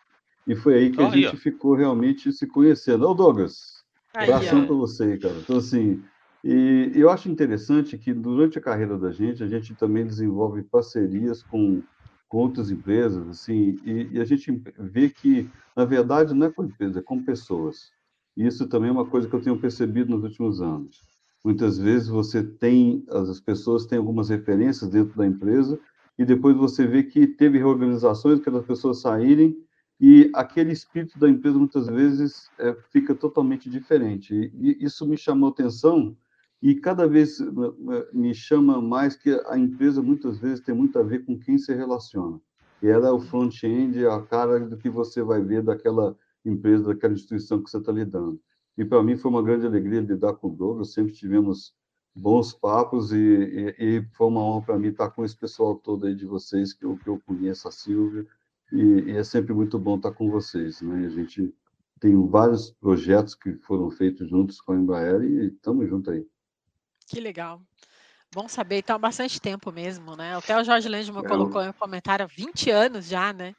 e foi aí que oh, a gente ficou realmente se conhecendo. Ô, Douglas, Abração para você, cara. Então, assim, e eu acho interessante que durante a carreira da gente, a gente também desenvolve parcerias com, com outras empresas, assim, e, e, a gente vê que, na verdade, não é com empresas, é com pessoas. E isso também é uma coisa que eu tenho percebido nos últimos anos. Muitas vezes você tem, as pessoas têm algumas referências dentro da empresa, e depois você vê que teve reorganizações, que as pessoas saírem e aquele espírito da empresa muitas vezes é, fica totalmente diferente. E, e, isso me chamou atenção e cada vez eh, eh, me chama mais que a empresa muitas vezes tem muito a ver com quem se relaciona. E ela é o front-end, a cara do que você vai ver daquela empresa, daquela instituição que você está lidando. E para mim foi uma grande alegria lidar com o Douglas, sempre tivemos bons papos e, e, e foi uma honra para mim estar com esse pessoal todo aí de vocês que eu, que eu conheço, a Silvia, e, e, é sempre muito bom estar com vocês. Né? A gente tem vários projetos que foram feitos juntos com a Embraer e estamos juntos aí. Que legal. Bom saber, então há bastante tempo mesmo, né? Até o Jorge Landman é, colocou em um comentário há 20 anos já, né?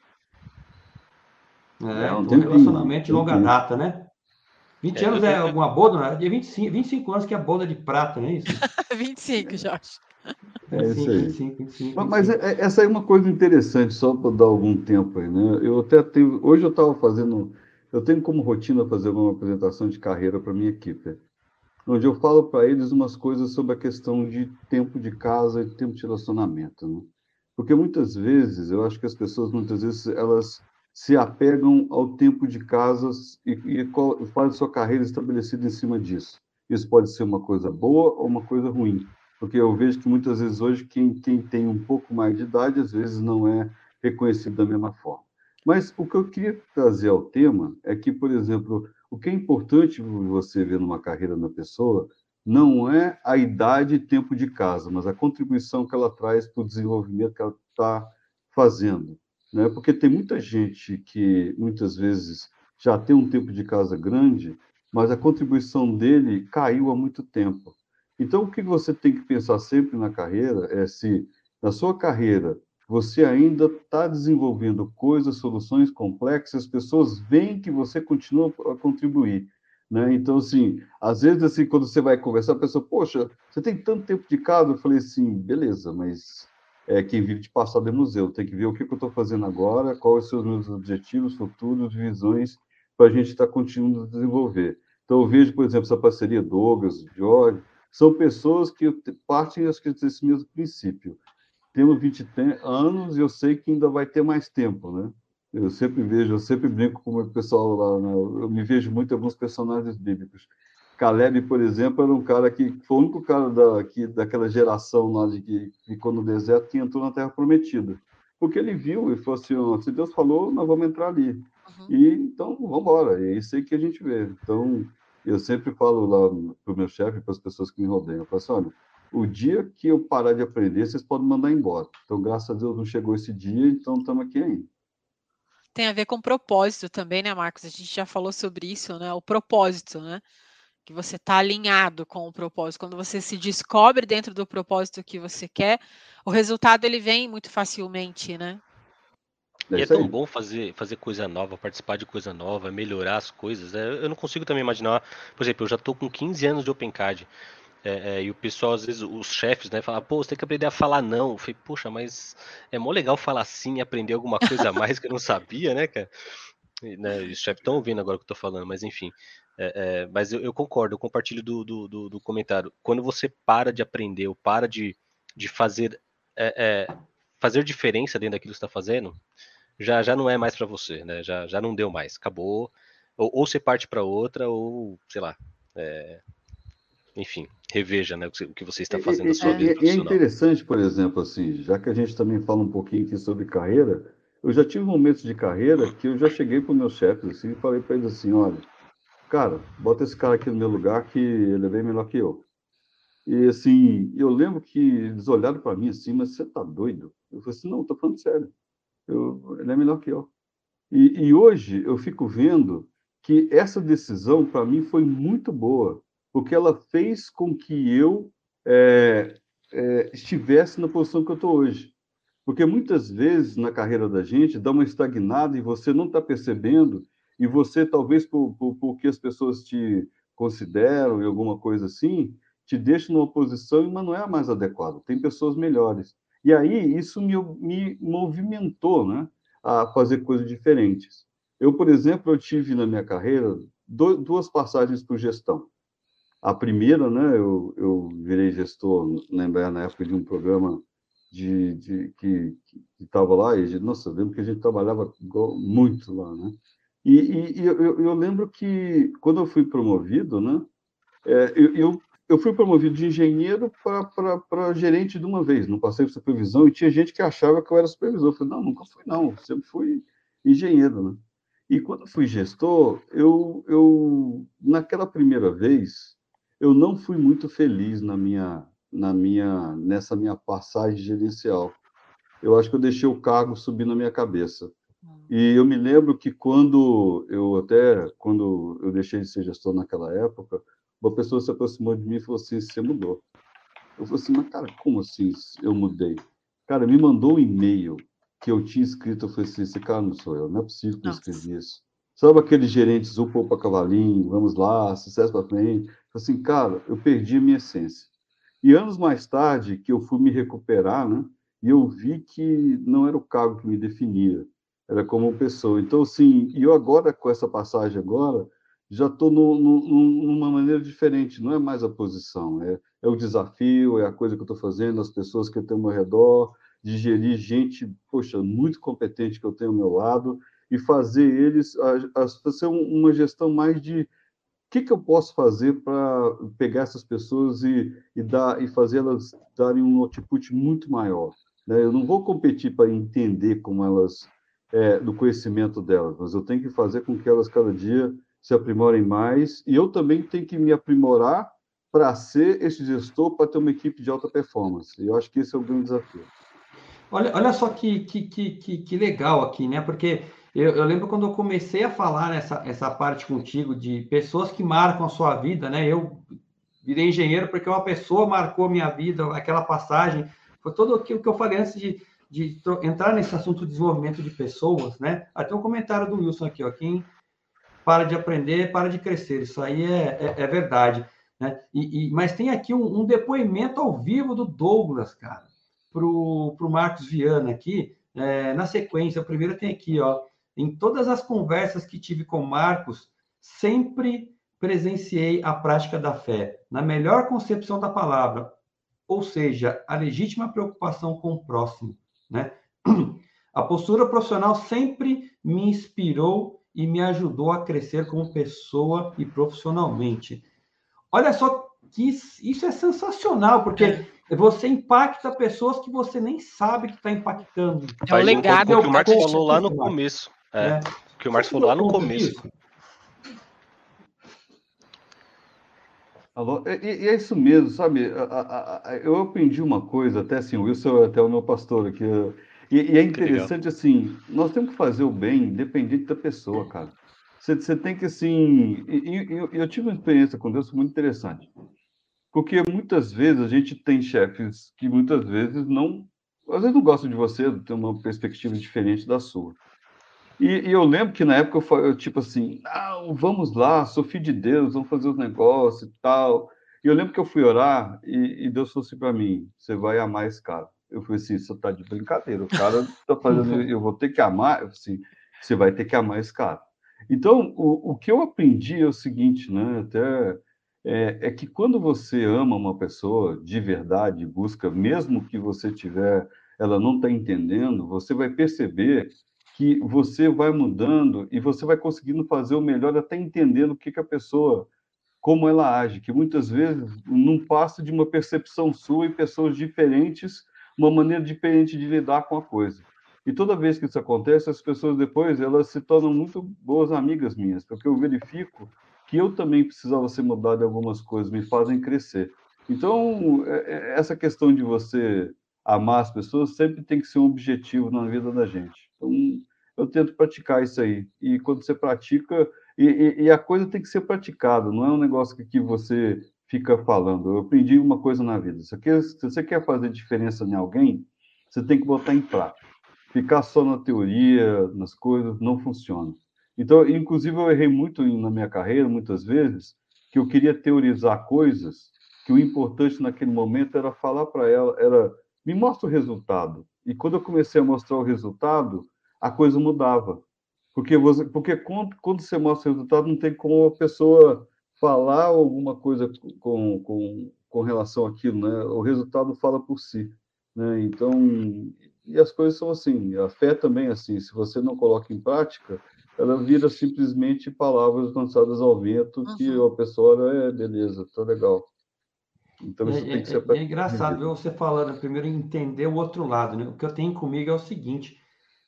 É, um, um relacionamento de longa data, né? 20 é, anos é alguma boda, né? De 25, 25 anos que é boda de prata, não é isso? 25, Jorge. É isso aí. 25, 25, Mas é, é, essa é uma coisa interessante, só para dar algum tempo aí, né? Eu até tenho. Hoje eu estava fazendo. Eu tenho como rotina fazer uma apresentação de carreira para minha equipe, onde eu falo para eles umas coisas sobre a questão de tempo de casa e tempo de relacionamento, né? Porque muitas vezes, eu acho que as pessoas, muitas vezes, elas se apegam ao tempo de casas e, e fazem sua carreira estabelecida em cima disso. Isso pode ser uma coisa boa ou uma coisa ruim porque eu vejo que muitas vezes hoje quem, quem tem um pouco mais de idade, às vezes não é reconhecido da mesma forma. Mas o que eu queria trazer ao tema é que, por exemplo, o que é importante você ver numa carreira na pessoa não é a idade e tempo de casa, mas a contribuição que ela traz para o desenvolvimento que ela está fazendo. Né? Porque tem muita gente que muitas vezes já tem um tempo de casa grande, mas a contribuição dele caiu há muito tempo. Então, o que você tem que pensar sempre na carreira é se, na sua carreira, você ainda está desenvolvendo coisas, soluções complexas, as pessoas veem que você continua a contribuir. Né? Então, assim, às vezes, assim, quando você vai conversar, a pessoa, poxa, você tem tanto tempo de casa? Eu falei assim, beleza, mas é, quem vive de passado é museu, tem que ver o que, que eu estou fazendo agora, quais são os meus objetivos futuros, visões, para a gente estar tá continuando a desenvolver. Então, eu vejo, por exemplo, essa parceria Douglas, Jorge, são pessoas que partem acho que, desse mesmo princípio. Temos 20 anos e eu sei que ainda vai ter mais tempo, né? Eu sempre vejo, eu sempre brinco com o pessoal lá, né? eu me vejo muito em alguns personagens bíblicos. Caleb, por exemplo, era um cara que foi o único cara da, que, daquela geração lá de que ficou no deserto que entrou na Terra Prometida. Porque ele viu e falou assim: oh, se Deus falou, nós vamos entrar ali. Uhum. E então, vamos embora. É isso aí que a gente vê. Então, eu sempre falo lá para o meu chefe, para as pessoas que me rodeiam, eu falo assim, olha, o dia que eu parar de aprender, vocês podem mandar embora. Então, graças a Deus, não chegou esse dia, então estamos aqui ainda. Tem a ver com propósito também, né, Marcos? A gente já falou sobre isso, né? O propósito, né? que você está alinhado com o propósito, quando você se descobre dentro do propósito que você quer, o resultado ele vem muito facilmente, né? É e é tão bom fazer, fazer coisa nova, participar de coisa nova, melhorar as coisas. É, eu não consigo também imaginar, por exemplo, eu já estou com 15 anos de OpenCard. É, é, e o pessoal, às vezes, os chefes, né, falam, pô, você tem que aprender a falar não. Eu falei, poxa, mas é mó legal falar sim e aprender alguma coisa a mais que eu não sabia, né, cara? E, né, os chefes estão ouvindo agora o que eu tô falando, mas enfim. É, é, mas eu, eu, concordo, eu compartilho do, do, do, do, comentário. Quando você para de aprender ou para de, de fazer, é, é, fazer diferença dentro daquilo que está fazendo, já, já não é mais para você, né? Já, já não deu mais, acabou. Ou, ou você parte para outra, ou sei lá. É, enfim, reveja né, o que você está fazendo na sua vida profissional. É interessante, por exemplo, assim, já que a gente também fala um pouquinho aqui sobre carreira, eu já tive momentos de carreira que eu já cheguei para os meus chefes assim, e falei para eles assim, olha, cara, bota esse cara aqui no meu lugar que ele é bem melhor que eu. E assim, eu lembro que eles olharam para mim assim, mas você tá doido? Eu falei assim, não, tô falando sério. Eu, ele é melhor que eu. E, e hoje eu fico vendo que essa decisão para mim foi muito boa, porque ela fez com que eu é, é, estivesse na posição que eu estou hoje. Porque muitas vezes na carreira da gente dá uma estagnada e você não está percebendo, e você, talvez por, por, as pessoas te consideram e alguma coisa assim, te deixa numa posição, mas não é a mais adequada. Tem pessoas melhores. E aí isso me, me movimentou né, a fazer coisas diferentes. Eu, por exemplo, eu tive na minha carreira duas passagens por gestão. A primeira, né, eu, eu virei gestor, lembrar na época de um programa de, de que estava lá, e, nossa, lembro que a gente trabalhava muito lá, né? E, e, e eu, eu, lembro que, quando eu fui promovido, né, é, eu, eu, eu, fui promovido de engenheiro para gerente de uma vez, não passei por supervisão, e tinha gente que achava que eu era supervisor. Eu falei, não, nunca fui, não, sempre fui engenheiro, né? E quando fui gestor, eu, eu naquela primeira vez, eu não fui muito feliz na minha, na minha, nessa minha passagem gerencial. Eu acho que eu deixei o cargo subir na minha cabeça. E eu me lembro que quando eu até quando eu deixei de ser gestor naquela época, uma pessoa se aproximou de mim e falou assim: "Você mudou". Eu falei assim: "Mas cara, como assim eu mudei?" Cara, me mandou um e-mail que eu tinha escrito, eu falei assim: "Esse cara não sou eu, não é possível que eu escrevi isso". Sabe aqueles gerentes, o para cavalinho, vamos lá, sucesso para frente. Assim, cara, eu perdi a minha essência. E anos mais tarde, que eu fui me recuperar, né? E eu vi que não era o cargo que me definia, era como pessoa. Então, assim, e eu agora, com essa passagem agora, já estou numa maneira diferente, não é mais a posição, é, é o desafio, é a coisa que eu estou fazendo, as pessoas que eu tenho ao meu redor, de gerir gente, poxa, muito competente que eu tenho ao meu lado, e fazer eles a, a fazer uma gestão mais de que, que eu posso fazer para pegar essas pessoas e, e dar e fazê-las darem um output muito maior. Né? Eu não vou competir para entender como elas é, do conhecimento delas, mas eu tenho que fazer com que elas cada dia se aprimorem mais e eu também tenho que me aprimorar para ser esse gestor para ter uma equipe de alta performance. Eu acho que esse é o grande desafio. Olha, olha só que, que, que, que legal aqui, né? Porque eu, eu, lembro quando eu comecei a falar essa, essa parte contigo de pessoas que marcam a sua vida, né? Eu virei engenheiro porque uma pessoa marcou minha vida, aquela passagem. Foi tudo aquilo que eu falei antes de, de entrar nesse assunto de desenvolvimento de pessoas, né? Até um comentário do Wilson aqui, ó. Quem para de aprender, para de crescer. Isso aí é, é, é verdade. Né? E, e, mas tem aqui um, um, depoimento ao vivo do Douglas, cara, para o Marcos Viana aqui. É, na sequência, o primeiro tem aqui, ó. Em todas as conversas que tive com Marcos, sempre presenciei a prática da fé, na melhor concepção da palavra, ou seja, a legítima preocupação com o próximo. Né? A postura profissional sempre me inspirou e me ajudou a crescer como pessoa e profissionalmente. Olha só que isso é sensacional, porque é. você impacta pessoas que você nem sabe que está impactando. É o legado que o Marcos falou lá no começo. É, é. que o Marcos falou lá no começo. Alô? E, e, é isso mesmo, sabe? Eu aprendi uma coisa, até assim, o Wilson é até o meu pastor aqui. E, e é interessante assim, nós temos que fazer o bem independente da pessoa, cara. você, você tem que, assim. Eu, eu tive uma experiência com Deus muito interessante. Porque muitas vezes a gente tem chefes que muitas vezes não. Às vezes não gostam de você, tem uma perspectiva diferente da sua. E, e, eu lembro que na época eu falei, tipo assim, não, vamos lá, sou filho de Deus, vamos fazer os negócios e tal. E eu lembro que eu fui orar e, e Deus falou assim para mim: você vai amar esse cara. Eu falei assim: você tá de brincadeira, o cara está fazendo, eu vou ter que amar. Eu assim, você vai ter que amar esse cara. Então, o, o que eu aprendi é o seguinte, né? Até é, é, que quando você ama uma pessoa de verdade, busca, mesmo que você tiver, ela não está entendendo, você vai perceber que você vai mudando e você vai conseguindo fazer o melhor até entendendo o que, que a pessoa, como ela age, que muitas vezes não passa de uma percepção sua e pessoas diferentes, uma maneira diferente de lidar com a coisa. E toda vez que isso acontece, as pessoas depois elas se tornam muito boas amigas minhas, porque eu verifico que eu também precisava ser mudado em algumas coisas, me fazem crescer. Então, é, é, essa questão de você amar as pessoas sempre tem que ser um objetivo na vida da gente. Então, eu tento praticar isso aí. E quando você pratica, e, e, e a coisa tem que ser praticada, não é um negócio que, que você fica falando. Eu aprendi uma coisa na vida: se você quer fazer diferença em alguém, você tem que botar em prática. Ficar só na teoria, nas coisas, não funciona. Então, inclusive, eu errei muito na minha carreira, muitas vezes, que eu queria teorizar coisas que o importante naquele momento era falar para ela, era me mostra o resultado. E quando eu comecei a mostrar o resultado, a coisa mudava. Porque, você, porque quando, quando você mostra o resultado, não tem como a pessoa falar alguma coisa com, com, com relação àquilo, né? O resultado fala por si. Né? Então, e as coisas são assim, a fé também é assim, se você não coloca em prática, ela vira simplesmente palavras lançadas ao vento uhum. que a pessoa é beleza, tá legal. Então isso é, tem que ser é, é engraçado ver você falando primeiro entender o outro lado, né? O que eu tenho comigo é o seguinte: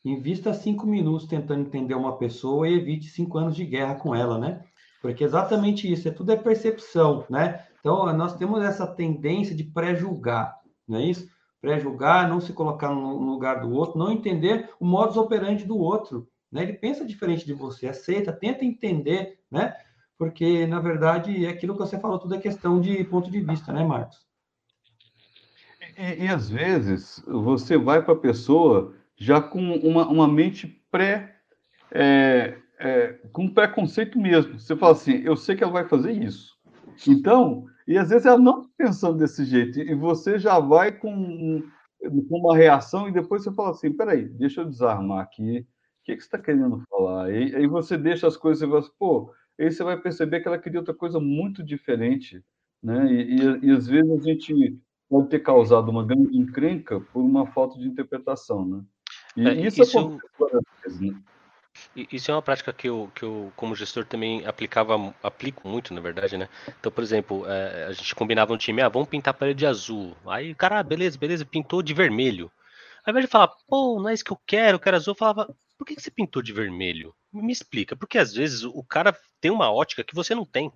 invista cinco minutos tentando entender uma pessoa e evite cinco anos de guerra com ela, né? Porque é exatamente isso, é tudo é percepção, né? Então nós temos essa tendência de pré-julgar, não é isso? Pré-julgar, não se colocar no lugar do outro, não entender o modus operandi do outro, né? Ele pensa diferente de você, aceita, tenta entender, né? Porque, na verdade, é aquilo que você falou, tudo é questão de ponto de vista, né, Marcos? E, e às vezes você vai para a pessoa já com uma, uma mente pré. É, é, com preconceito mesmo. Você fala assim, eu sei que ela vai fazer isso. Então, e às vezes ela não está pensando desse jeito, e você já vai com, com uma reação, e depois você fala assim: peraí, deixa eu desarmar aqui, o que, que você está querendo falar? E aí você deixa as coisas e você, pô, aí você vai perceber que ela queria outra coisa muito diferente, né? E, e, e, às vezes a gente pode ter causado uma grande encrenca por uma falta de interpretação, né? E é, isso, isso acontece né? Isso é uma prática que eu, que eu, como gestor, também aplicava, aplico muito, na verdade, né? Então, por exemplo, é, a gente combinava um time, ah, vamos pintar a parede de azul. Aí cara, ah, beleza, beleza, pintou de vermelho. Ao invés de falar, pô, não é isso que eu quero, eu quero azul, eu falava, por que, que você pintou de vermelho? Me explica. Porque às vezes o cara tem uma ótica que você não tem.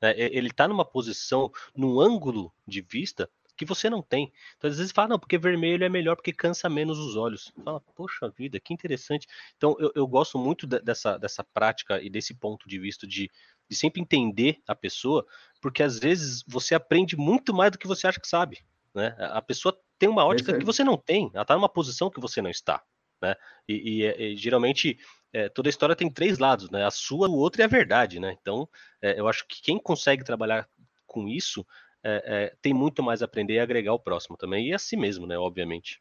Né? Ele está numa posição, num ângulo de vista que você não tem. Então, às vezes fala, não, porque vermelho é melhor porque cansa menos os olhos. Fala, poxa vida, que interessante. Então, eu, eu gosto muito dessa, dessa prática e desse ponto de vista de, de sempre entender a pessoa, porque às vezes você aprende muito mais do que você acha que sabe. Né? A pessoa tem uma ótica que você não tem, ela está numa posição que você não está né? E, e, e geralmente é, toda a história tem três lados, né? A sua, o outro e a verdade, né? Então, é, eu acho que quem consegue trabalhar com isso é, tem muito mais a aprender e agregar o próximo também, e a si mesmo, né? Obviamente.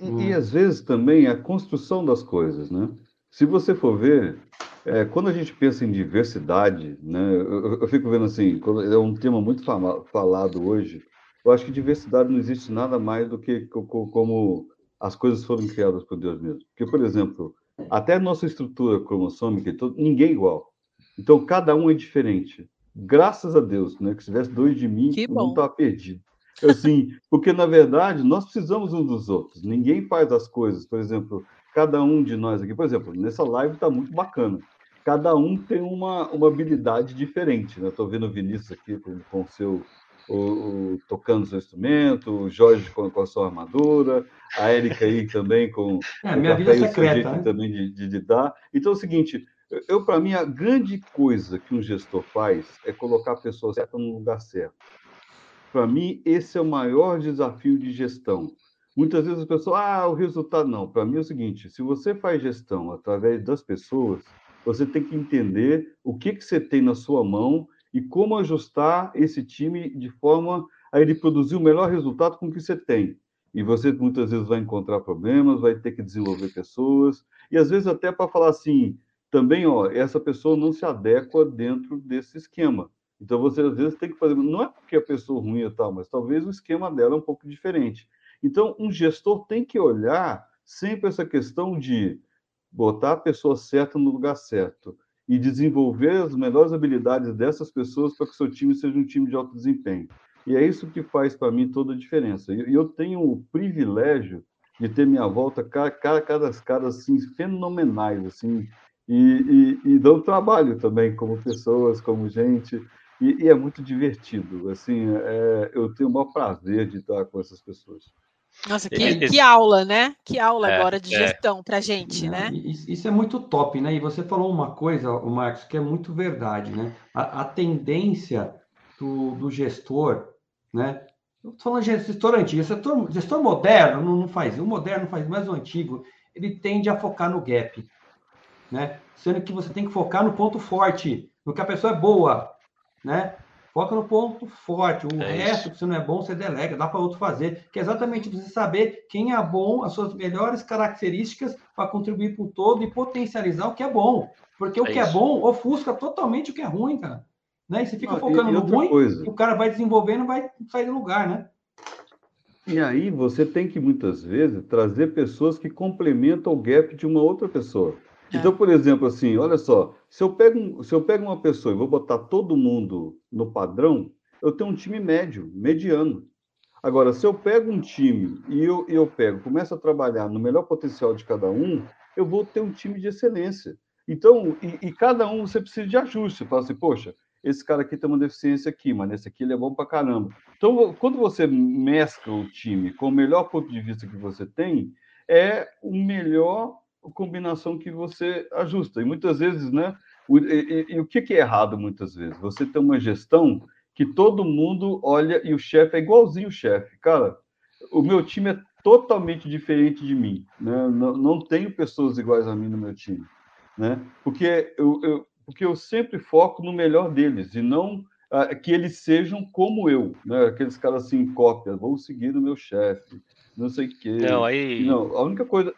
E, hum. e às vezes também a construção das coisas, né? Se você for ver, é, quando a gente pensa em diversidade, né, eu, eu, fico vendo assim, é um tema muito falado hoje. Eu acho que diversidade não existe nada mais do que como as coisas foram criadas por Deus mesmo. Porque, por exemplo, até a nossa estrutura cromossômica, ninguém é igual. Então, cada um é diferente. Graças a Deus, né? Que se tivesse dois de mim, que não estava perdido. Assim, porque, na verdade, nós precisamos uns dos outros. Ninguém faz as coisas. Por exemplo, cada um de nós aqui, por exemplo, nessa live está muito bacana. Cada um tem uma, uma habilidade diferente. Né? Estou vendo o Vinícius aqui com o seu o, o, tocando seu instrumento, o Jorge com, com, a sua armadura, a Érica aí também com é, minha vida secreta, jeito né? também de, de, de, dar. Então é o seguinte, eu para mim a grande coisa que um gestor faz é colocar a pessoa certa no lugar certo. Para mim esse é o maior desafio de gestão. Muitas vezes a pessoa, ah, o resultado não. Para mim é o seguinte, se você faz gestão através das pessoas, você tem que entender o que, que você tem na sua mão e como ajustar esse time de forma a ele produzir o melhor resultado com o que você tem. E você muitas vezes vai encontrar problemas, vai ter que desenvolver pessoas, e às vezes até para falar assim, também, ó, essa pessoa não se adequa dentro desse esquema. Então você às vezes tem que fazer, não é porque a pessoa ruim e tal, mas talvez o esquema dela é um pouco diferente. Então, um gestor tem que olhar sempre essa questão de botar a pessoa certa no lugar certo e desenvolver as melhores habilidades dessas pessoas para que seu time seja um time de alto desempenho. E é isso que faz para mim toda a diferença. E eu tenho o privilégio de ter minha volta cara, cara, cada caras assim fenomenais assim e, e, e dão trabalho também como pessoas, como gente e, e é muito divertido. Assim, é, eu tenho o maior prazer de estar com essas pessoas. Nossa, que, que aula, né? Que aula é, agora de é. gestão para gente, né? Isso é muito top, né? E você falou uma coisa, o Marcos, que é muito verdade, né? A, a tendência do, do, gestor, né? Eu estou falando de gestor antigo, gestor, gestor moderno não, não faz, o moderno faz, mas o antigo, ele tende a focar no gap, né? Sendo que você tem que focar no ponto forte, no que a pessoa é boa, né? Foca no ponto forte. O é resto, isso. se não é bom, você delega, dá para outro fazer. Que é exatamente você saber quem é bom, as suas melhores características para contribuir para o todo e potencializar o que é bom. Porque o é que é isso. é bom ofusca totalmente o que é ruim, cara. Né? E você fica focando e, e no ruim, coisa. o cara vai desenvolvendo e vai sair do lugar, né? E aí você tem que, muitas vezes, trazer pessoas que complementam o gap de uma outra pessoa. É. Então, por exemplo, assim, olha só, se eu pego, se eu pego uma pessoa e vou botar todo mundo no padrão, eu tenho um time médio, mediano. Agora, se eu pego um time e eu, eu pego, começo a trabalhar no melhor potencial de cada um, eu vou ter um time de excelência. Então, e, e cada um você precisa de ajuste. Você fala assim, poxa, esse cara aqui tem uma deficiência aqui, mas esse aqui ele é bom pra caramba. Então, quando você mescla o time com o melhor ponto de vista que você tem, é o melhor combinação que você ajusta. E muitas vezes, né? O, e, e, e, o que, que é errado muitas vezes? Você tem uma gestão que todo mundo olha e o chefe é igualzinho o chefe. Cara, o meu time é totalmente diferente de mim. Né? Não, não tenho pessoas iguais a mim no meu time. Né? Porque, eu, eu porque eu sempre foco no melhor deles e não ah, que eles sejam como eu. Né? Aqueles caras assim, cópia, vou seguir o meu chefe, não sei o quê. Não, aí... não, a única coisa.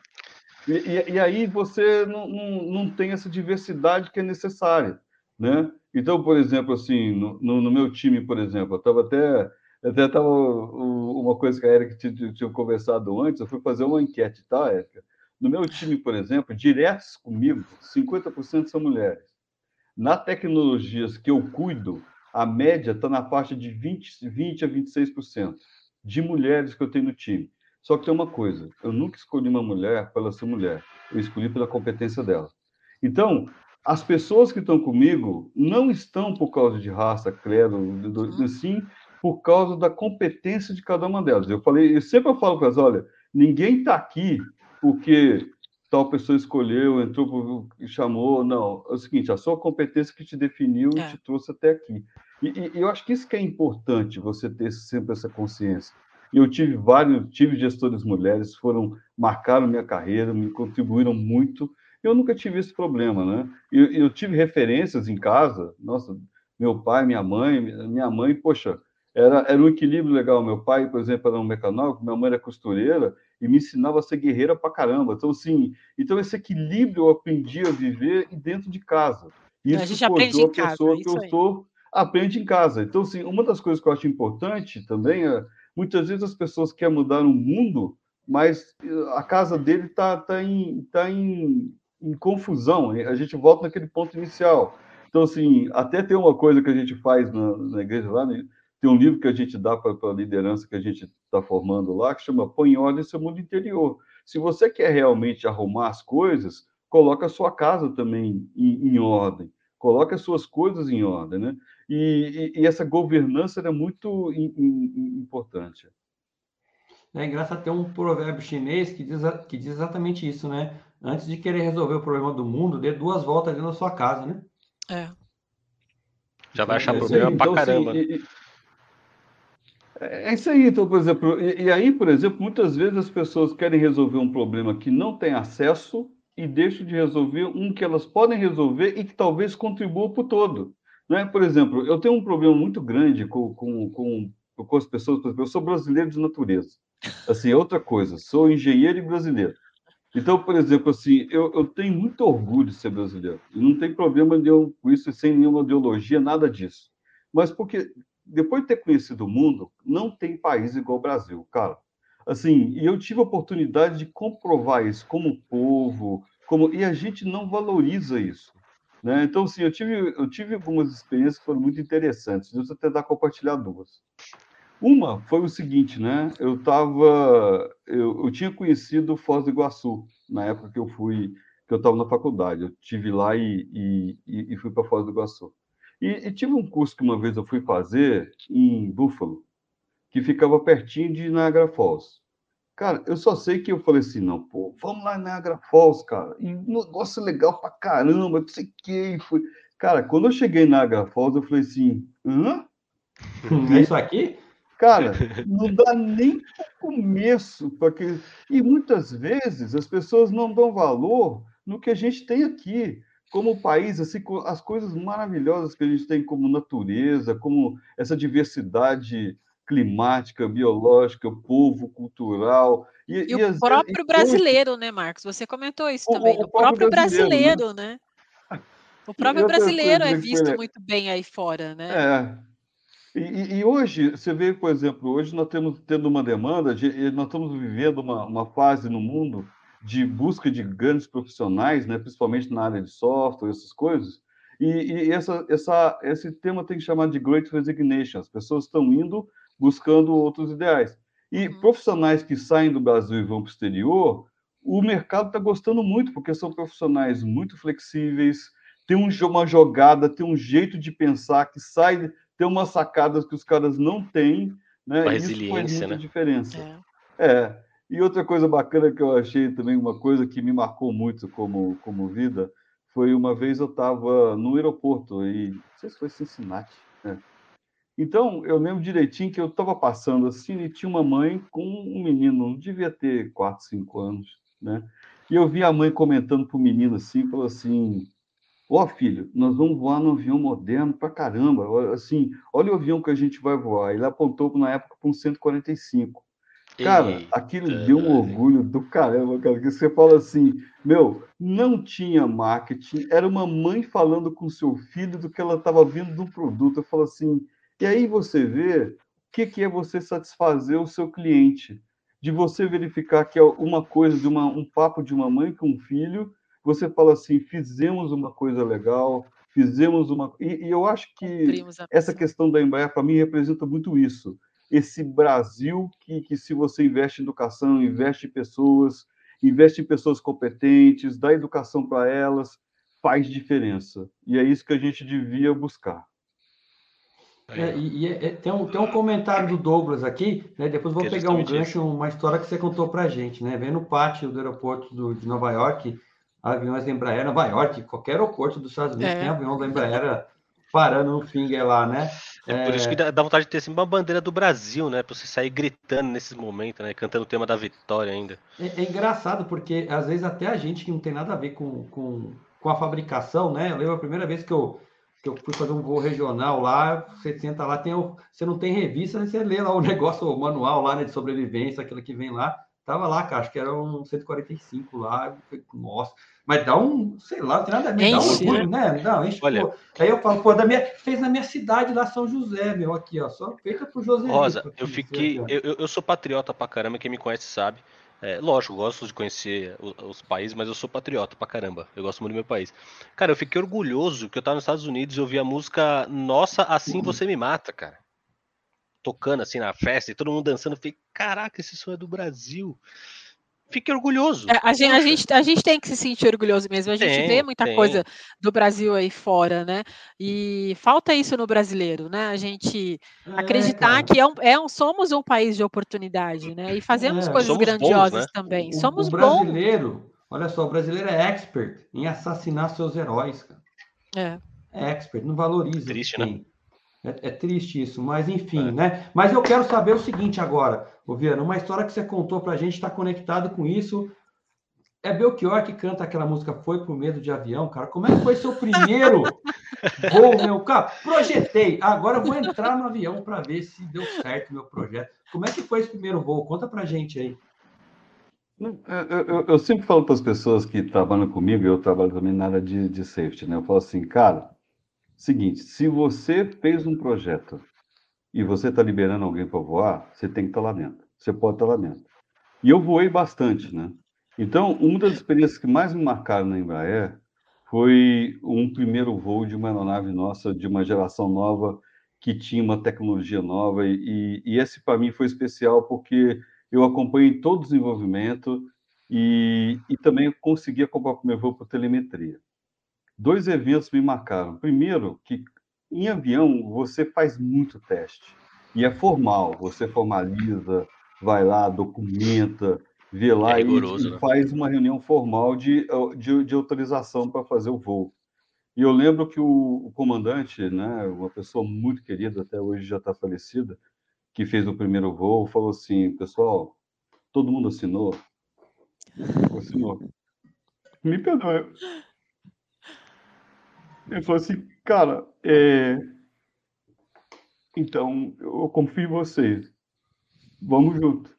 E, e, aí você não, não, não tem essa diversidade que é necessária, né? Então, por exemplo, assim, no, no meu time, por exemplo, eu estava até até estava uma coisa que a Erika tinha, tinha conversado antes, eu fui fazer uma enquete, tá, Erika? No meu time, por exemplo, diretos comigo, 50% são mulheres. Na tecnologias que eu cuido, a média está na faixa de 20, 20 a 26% de mulheres que eu tenho no time. Só que tem uma coisa: eu nunca escolhi uma mulher pela ser mulher, eu escolhi pela competência dela. Então, as pessoas que estão comigo não estão por causa de raça, credo, uhum. sim por causa da competência de cada uma delas. Eu falei, eu sempre falo para elas, olha, ninguém está aqui porque tal pessoa escolheu, entrou, chamou, não. É o seguinte, a sua competência que te definiu é. e te trouxe até aqui. E, e, eu acho que isso que é importante, você ter sempre essa consciência. Eu tive vários, tive gestores mulheres, foram marcaram minha carreira, me contribuíram muito. Eu nunca tive esse problema, né? Eu, eu tive referências em casa, nossa, meu pai, minha mãe, minha mãe, poxa, era, era um equilíbrio legal. Meu pai, por exemplo, era um mecanógrafo, minha mãe era costureira e me ensinava a ser guerreira pra caramba. Então, assim, então esse equilíbrio eu aprendi a viver dentro de casa. Isso a gente aprende em casa, pessoa que eu sou, aprende em casa. Então, assim, uma das coisas que eu acho importante também é Muitas vezes as pessoas querem mudar o mundo, mas eh, a casa dele está tá em, tá em, em confusão. A gente volta naquele ponto inicial. Então, assim, até tem uma coisa que a gente faz na, na igreja lá, né? tem um livro que a gente dá para a liderança que a gente está formando lá, que chama Põe em Ordem Seu Mundo Interior. Se você quer realmente arrumar as coisas, coloca a sua casa também em, em ordem, coloca as suas coisas em ordem, né? E, e, e essa governança é muito in, in, importante. É engraçado ter um provérbio chinês que diz, que diz exatamente isso, né? Antes de querer resolver o problema do mundo, dê duas voltas dentro da sua casa, né? É. Já vai achar é, problema então, pra caramba. Assim, é isso aí, então, por exemplo, e, e, aí, por exemplo, muitas vezes as pessoas querem resolver um problema que não tem acesso e deixam de resolver um que elas podem resolver e que talvez contribua para o todo. Né? Por exemplo, eu tenho um problema muito grande com, com, com, com as pessoas, por exemplo, eu sou brasileiro de natureza. Assim, é outra coisa, sou engenheiro e brasileiro. Então, por exemplo, assim, eu, eu tenho muito orgulho de ser brasileiro. E não tem problema nenhum com isso, sem nenhuma ideologia, nada disso. Mas porque depois de ter conhecido o mundo, não tem país igual o Brasil, cara. Assim, e eu tive a oportunidade de comprovar isso como povo, como e a gente não valoriza isso, né? Então, assim, eu tive eu tive algumas experiências que foram muito interessantes. Deixa eu tentar compartilhar duas. Uma foi o seguinte, né? Eu tava eu, eu tinha conhecido Foz do Iguaçu na época que eu fui que eu estava na faculdade. Eu tive lá e, e, e fui para Foz do Iguaçu. E, e, tive um curso que uma vez eu fui fazer em Buffalo, que ficava pertinho de Niagara Falls. Cara, eu só sei que eu falei assim, não, pô, vamos lá em Niagara Falls, cara. E um negócio legal pra caramba, não sei o que. Foi... Cara, quando eu cheguei em Niagara Falls, eu falei assim, hã? É isso aqui? Cara, não dá nem começo, porque e muitas vezes as pessoas não dão valor no que a gente tem aqui como país, assim, as coisas maravilhosas que a gente tem como natureza, como essa diversidade climática, biológica, povo, cultural. E, e, e o próprio e brasileiro, né, Marcos? Você comentou isso o, também. O, o próprio, próprio brasileiro, né? né? O próprio brasileiro é visto muito bem aí fora, né? É. E, e, hoje, você vê, por exemplo, hoje nós temos tendo uma demanda, de, nós estamos vivendo uma, uma fase no mundo de busca de grandes profissionais, né, principalmente na área de software, essas coisas. E, e essa, essa, esse tema tem que chamar de Great Resignation. As pessoas estão indo buscando outros ideais. E uhum. profissionais que saem do Brasil e vão para o exterior, o mercado está gostando muito, porque são profissionais muito flexíveis, tem uma jogada, tem um jeito de pensar que sai, tem umas sacadas que os caras não têm, né? Uma Isso faz muita né? diferença. É. é. E outra coisa bacana que eu achei também, uma coisa que me marcou muito como, como vida, foi uma vez eu estava no aeroporto, e não sei se foi Cincinnati. Né? Então, eu lembro direitinho que eu estava passando assim e tinha uma mãe com um menino, não devia ter 4, 5 anos, né? E eu vi a mãe comentando para o menino assim, falou assim: Ó oh, filho, nós vamos voar num avião moderno pra caramba. Assim, olha o avião que a gente vai voar. Ele apontou na época para um 145. Cara, Eita. aquilo deu um orgulho do caramba, cara, que você fala assim, meu, não tinha marketing, era uma mãe falando com seu filho do que ela estava vendo do produto. Eu falo assim, e aí você vê o que, que é você satisfazer o seu cliente, de você verificar que é uma coisa de uma, um papo de uma mãe com um filho, você fala assim, fizemos uma coisa legal, fizemos uma. E, e eu acho que essa questão da Embraer, para mim, representa muito isso esse Brasil que, que se você investe em educação, investe em pessoas, investe em pessoas competentes, dá educação para elas, faz diferença. E é isso que a gente devia buscar. É, e, é, tem, um, tem um comentário do Douglas aqui, né? Depois vou que pegar um gancho, uma história que você contou para a gente, né? Vem no pátio do aeroporto do, de Nova York, aviões da Embraer, Nova York, qualquer aeroporto dos Estados Unidos é. tem avião da Embraer parando no finger lá, né? É por isso que dá vontade de ter assim, uma bandeira do Brasil, né? Pra você sair gritando nesses momentos, né? Cantando o tema da vitória ainda. É, é, engraçado, porque às vezes até a gente que não tem nada a ver com, com, com a fabricação, né? Eu lembro a primeira vez que eu, que eu fui fazer um voo regional lá, você senta lá, tem o, você não tem revista, você lê lá o negócio, o manual lá né, de sobrevivência, aquilo que vem lá. Tava lá, cara, acho que era um 145 lá. Nossa, mas dá um, sei lá, não tem nada a ver, dá um orgulho, né? né? Não, enche, Olha, pô. Aí eu falo, pô, da minha, fez na minha cidade lá, São José, meu, aqui, ó, só feita pro José. Rosa, aqui, eu fiquei, eu, eu sou patriota pra caramba, quem me conhece sabe. É, lógico, gosto de conhecer os, os, países, mas eu sou patriota pra caramba. Eu gosto muito do meu país. Cara, eu fiquei orgulhoso que eu tava nos Estados Unidos e ouvi a música Nossa, Assim Você Me Mata, cara. Tocando assim na festa e todo mundo dançando. Eu falei, caraca, esse som é do Brasil. Fique orgulhoso. É, a, gente, a, gente, a gente tem que se sentir orgulhoso mesmo. A gente tem, vê muita tem. coisa do Brasil aí fora, né? E falta isso no brasileiro, né? A gente é, acreditar que é um, é um, somos um país de oportunidade, né? E fazemos é, coisas grandiosas bons, né? também. O, somos o brasileiro, bons. olha só, o brasileiro é expert em assassinar seus heróis, cara. É. É expert, não valoriza. Triste, né? É, é, triste isso, mas enfim, é. né? Mas eu quero saber o seguinte agora, Viana, uma história que você contou para a gente está conectado com isso. É Belchior que canta aquela música Foi por Medo de Avião, cara. Como é que foi seu primeiro voo, meu? Cara, projetei. Agora eu vou entrar no avião para ver se deu certo o meu projeto. Como é que foi esse primeiro voo? Conta para gente aí. Eu, eu, eu sempre falo para as pessoas que trabalham comigo, eu trabalho também na área de, de safety, né? Eu falo assim, cara, Seguinte, se você fez um projeto e você está liberando alguém para voar, você tem que estar tá lá dentro. Você pode estar tá lá dentro. E eu voei bastante, né? Então, uma das experiências que mais me marcaram na Embraer foi um primeiro voo de uma aeronave nossa, de uma geração nova, que tinha uma tecnologia nova. E, e esse, para mim, foi especial porque eu acompanhei todo o desenvolvimento e, e também consegui acompanhar o primeiro voo por telemetria dois eventos me marcaram. Primeiro, que em avião você faz muito teste e é formal, você formaliza, vai lá, documenta, vê lá é rigoroso, e, né? faz uma reunião formal de, de, de autorização para fazer o voo. E eu lembro que o, o, comandante, né, uma pessoa muito querida, até hoje já está falecida, que fez o primeiro voo, falou assim, pessoal, todo mundo assinou? Assinou. Me perdoe. Ele falou assim, cara, é... então eu confio em vocês. Vamos junto.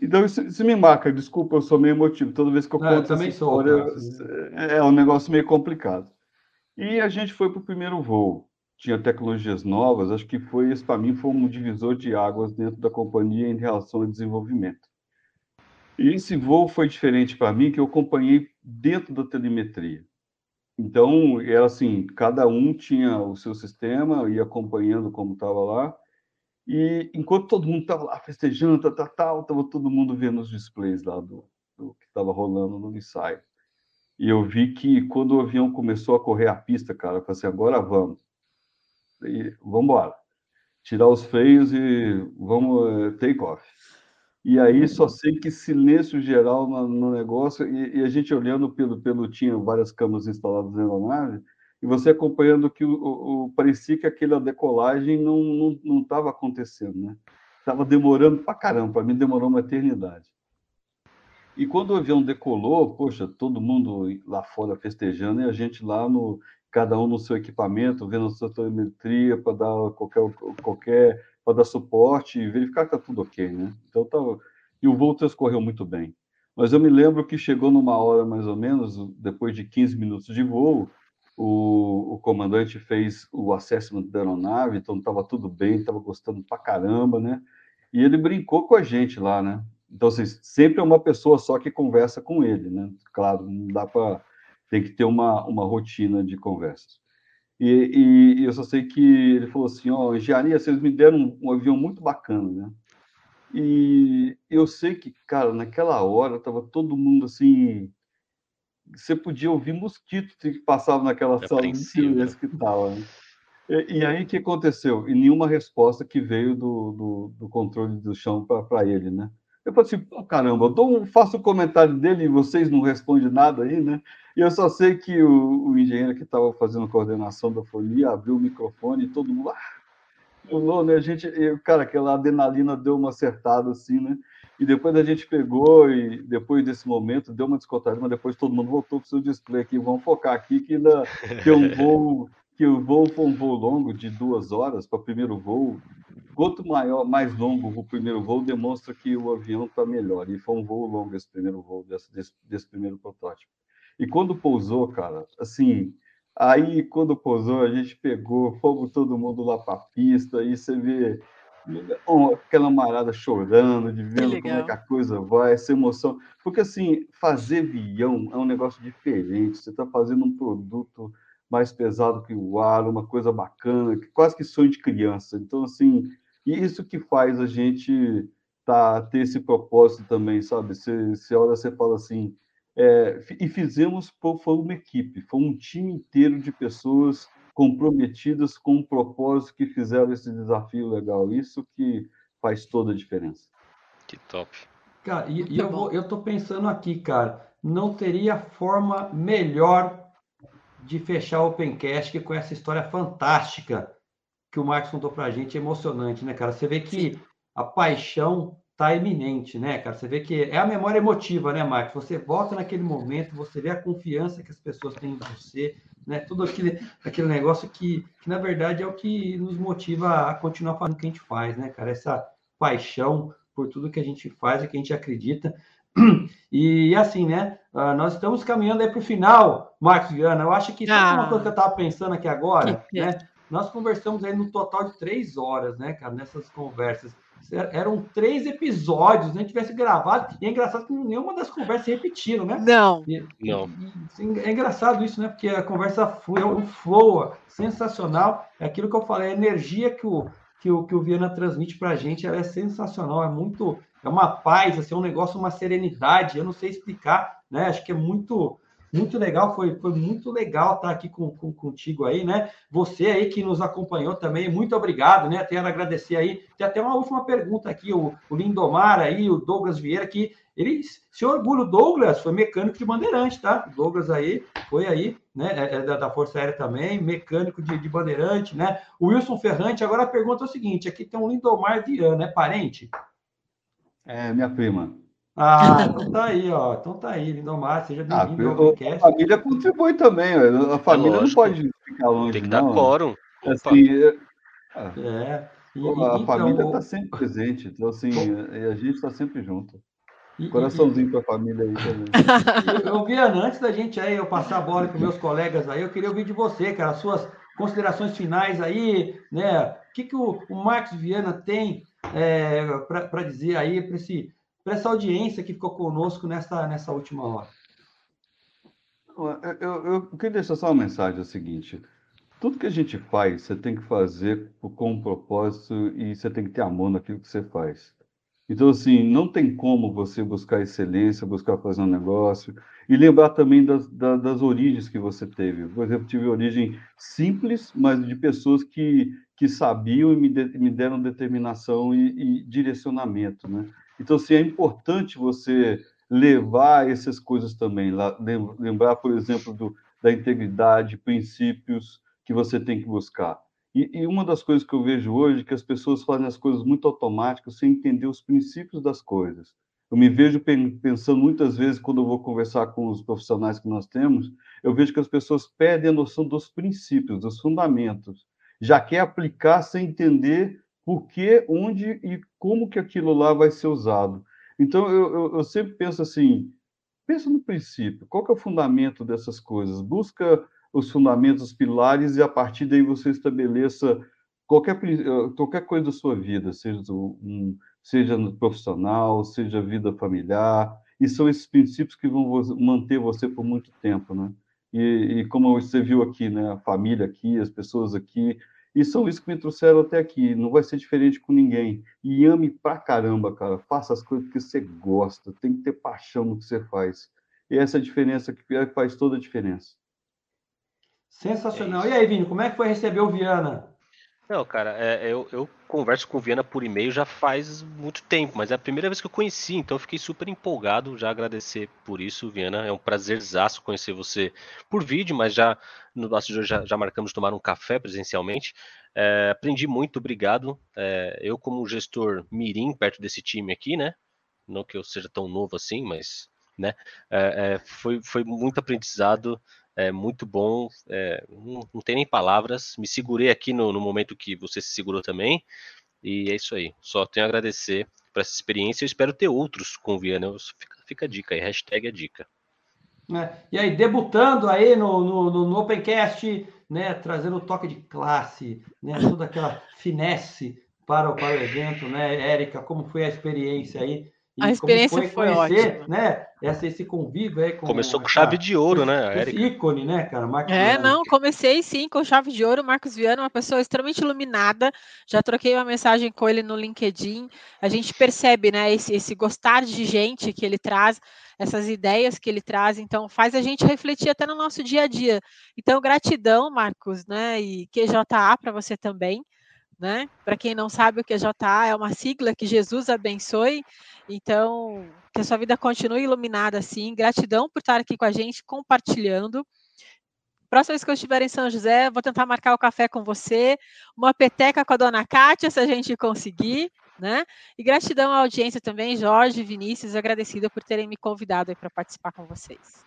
Então isso, isso, me marca, desculpa, eu sou meio emotivo. Toda vez que eu conto essa história, sou, é, é um negócio meio complicado. E a gente foi para o primeiro voo. Tinha tecnologias novas, acho que foi, isso para mim, foi um divisor de águas dentro da companhia em relação ao desenvolvimento. E esse voo foi diferente para mim, que eu acompanhei dentro da telemetria. Então, era assim, cada um tinha o seu sistema, ia acompanhando como estava lá, e enquanto todo mundo estava lá festejando, tal, tal, tal, estava todo mundo vendo os displays lá do, do que estava rolando no ensaio. E eu vi que quando o avião começou a correr a pista, cara, eu falei assim, agora vamos. E, vamos embora. Tirar os freios e vamos eh, take off. E aí só sei que silêncio geral no, no negócio, e, e, a gente olhando pelo, pelo. Tinha várias câmeras instaladas na aeronave, e você acompanhando que o, o, parecia que aquela decolagem não estava não, não acontecendo, né? Estava demorando para caramba, para mim demorou uma eternidade. E quando o avião decolou, poxa, todo mundo lá fora festejando, e a gente lá no. Cada um no seu equipamento, vendo a sua telemetria para dar qualquer, qualquer para dar suporte e verificar que está tudo ok, né? Então tá, e o voo transcorreu muito bem. Mas eu me lembro que chegou numa hora mais ou menos, depois de 15 minutos de voo, o, o comandante fez o assessment da aeronave, então estava tudo bem, estava gostando pra caramba, né? E ele brincou com a gente lá, né? Então, assim, sempre é uma pessoa só que conversa com ele, né? Claro, não dá para. Tem que ter uma, uma rotina de conversas. E, e, eu só sei que ele falou assim: Ó, oh, engenharia, vocês me deram um, um, avião muito bacana, né? E eu sei que, cara, naquela hora tava todo mundo assim. Você podia ouvir mosquitos que passavam naquela é sala de silêncio que tava. Né? E, e, aí o que aconteceu? E nenhuma resposta que veio do, do, do controle do chão para ele, né? Eu falei assim, oh, caramba, eu um, faço o um comentário dele e vocês não respondem nada aí, né? E eu só sei que o, o engenheiro que estava fazendo a coordenação da folia abriu o microfone e todo mundo. Ah, pulou, né? A gente, eu, cara, aquela adrenalina deu uma acertada assim, né? E depois a gente pegou e depois desse momento deu uma descontada, mas depois todo mundo voltou para o seu display aqui. Vamos focar aqui que ainda tem um voo, que o voo foi um voo longo de duas horas para o primeiro voo. Quanto maior, mais longo o primeiro voo, demonstra que o avião está melhor. E foi um voo longo esse primeiro voo, desse, desse, desse primeiro protótipo. E quando pousou, cara, assim, aí quando pousou, a gente pegou, fomos todo mundo lá para a pista, e você vê aquela marada chorando, de vendo como é que a coisa vai, essa emoção. Porque, assim, fazer avião é um negócio diferente, você está fazendo um produto mais pesado que o ar, uma coisa bacana, quase que sonho de criança. Então, assim, isso que faz a gente tá, ter esse propósito também, sabe? Você, você olha, você fala assim, é, e fizemos, foi uma equipe, foi um time inteiro de pessoas comprometidas com um propósito que fizeram esse desafio legal. Isso que faz toda a diferença. Que top. Cara, e, e eu, vou, eu tô pensando aqui, cara, não teria forma melhor de fechar o Opencast com essa história fantástica que o Marcos contou pra gente, emocionante, né, cara? Você vê que a paixão tá iminente, né, cara? Você vê que é a memória emotiva, né, Marcos? Você volta naquele momento, você vê a confiança que as pessoas têm em você, né? Tudo aquele, aquele negócio que, que, na verdade, é o que nos motiva a continuar fazendo o que a gente faz, né, cara? Essa paixão por tudo que a gente faz e que a gente acredita. E assim, né? Ah, nós estamos caminhando aí para o final, Marcos Viana. Eu acho que sabe ah, uma coisa que eu estava pensando aqui agora, né? Nós conversamos aí no total de três horas, né, cara, nessas conversas. Eram três episódios, né? Tivesse gravado. E é engraçado que nenhuma das conversas se repetiram, né? Não. E, não. E, é engraçado isso, né? Porque a conversa flui, é um flow sensacional. É aquilo que eu falei, a energia que o, que o, que o Viana transmite para a gente ela é sensacional. É muito. É uma paz, assim, é um negócio, uma serenidade. Eu não sei explicar, né? Acho que é muito muito legal, foi, foi muito legal estar aqui com, com, contigo aí, né? Você aí que nos acompanhou também, muito obrigado, né? Quero agradecer aí. Tem até uma última pergunta aqui, o, o Lindomar aí, o Douglas Vieira, que ele se orgulha, o Douglas foi mecânico de bandeirante, tá? O Douglas aí foi aí, né? É, é da, da, Força Aérea também, mecânico de, de bandeirante, né? O Wilson Ferrante, agora a pergunta é o seguinte: aqui tem um Lindomar Viana, é parente? É, minha prima. Ah, então tá aí, ó. Então tá aí, Lindomar, seja ah, bem-vindo ah, ao podcast. A família contribui também, a família é não pode ficar longe, Tem que não. dar quórum. Assim, é... é. E, a então, família está sempre presente, então assim, a gente está sempre junto. E, Coraçãozinho para a família aí também. eu, Viana, antes da gente aí, eu passar a bola para meus colegas aí, eu queria ouvir de você, cara, as suas considerações finais aí, né? O que, que o, o Marcos Viana tem é, para dizer aí para esse para essa audiência que ficou conosco nessa, nessa última hora. Eu, eu, eu queria deixar só uma mensagem: é o seguinte. Tudo que a gente faz, você tem que fazer com um propósito e você tem que ter amor naquilo que você faz. Então, assim, não tem como você buscar excelência, buscar fazer um negócio e lembrar também das, das, das origens que você teve. Por exemplo, tive origem simples, mas de pessoas que, que sabiam e me, de, me deram determinação e, e direcionamento, né? Então, assim, é importante você levar essas coisas também, lembrar, por exemplo, do, da integridade, princípios que você tem que buscar. E, e, uma das coisas que eu vejo hoje é que as pessoas fazem as coisas muito automáticas sem entender os princípios das coisas. Eu me vejo pensando muitas vezes, quando eu vou conversar com os profissionais que nós temos, eu vejo que as pessoas perdem a noção dos princípios, dos fundamentos. Já quer aplicar sem entender por que, onde e como que aquilo lá vai ser usado. Então, eu, eu, eu sempre penso assim, pensa no princípio, qual que é o fundamento dessas coisas? Busca os fundamentos, os pilares, e a partir daí você estabeleça qualquer, eh, qualquer coisa da sua vida, seja, um, seja no profissional, seja vida familiar, e são esses princípios que vão manter você por muito tempo, né? E, e como você viu aqui, né, a família aqui, as pessoas aqui, e são isso que me trouxeram até aqui. Não vai ser diferente com ninguém. E ame pra caramba, cara. Faça as coisas que você gosta. Tem que ter paixão no que você faz. E essa é a diferença que faz toda a diferença. Sensacional. É e aí, Vini, como é que foi receber o Viana? Não, cara, é, eu, eu, converso com o Viana por e-mail já faz muito tempo, mas é a primeira vez que eu conheci, então eu fiquei super empolgado. Já agradecer por isso, Viana. É um prazerzaço conhecer você por vídeo, mas já no nosso já, já marcamos tomar um café presencialmente. É, aprendi muito, obrigado. É, eu, como gestor mirim perto desse time aqui, né? Não que eu seja tão novo assim, mas né? É, é foi, foi muito aprendizado é muito bom, é, não, não, tem nem palavras. Me segurei aqui no, no, momento que você se segurou também, e é isso aí. Só tenho a agradecer por essa experiência. Eu espero ter outros com o Viana. Fica, fica a dica aí, hashtag a dica. É, e aí, debutando aí no, no, no, Opencast, né, trazendo o toque de classe, né, toda aquela finesse para o, para o evento, né, Érica, como foi a experiência aí? A experiência foi, foi conhecer, ótima. né? Essa, esse convívio aí com Começou com chave de ouro, né? Esse ícone, né, cara? Marcos é, Viana. não, comecei sim com chave de ouro. Marcos Viana, uma pessoa extremamente iluminada. Já troquei uma mensagem com ele no LinkedIn. A gente percebe, né, esse, esse gostar de gente que ele traz, essas ideias que ele traz. Então, faz a gente refletir até no nosso dia a dia. Então, gratidão, Marcos, né? E QJA para você também. Né? Para quem não sabe, o QJA é uma sigla que Jesus abençoe. Então, que a sua vida continue iluminada assim. Gratidão por estar aqui com a gente, compartilhando. Próxima vez que eu estiver em São José, vou tentar marcar o café com você, uma peteca com a dona Kátia, se a gente conseguir, né? E gratidão à audiência também, Jorge, Vinícius, agradecida por terem me convidado para participar com vocês.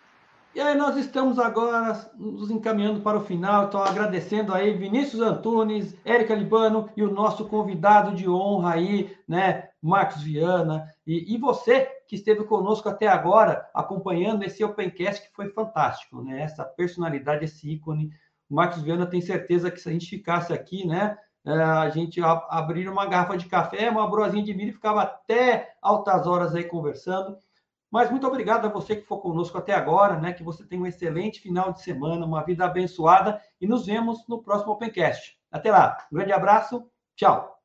E aí nós estamos agora nos encaminhando para o final, então agradecendo aí Vinícius Antunes, Érica Libano e o nosso convidado de honra aí, né, Marcos Viana, e, e você que esteve conosco até agora, acompanhando esse Opencast que foi fantástico, né, essa personalidade, esse ícone, Marcos Viana tem certeza que se a gente ficasse aqui, né, é, a gente abrir uma garrafa de café, uma brosinha de milho e ficava até altas horas aí conversando, mas muito obrigado a você que ficou conosco até agora, né? Que você tenha um excelente final de semana, uma vida abençoada e nos vemos no próximo Opencast. Até lá, um grande abraço, tchau.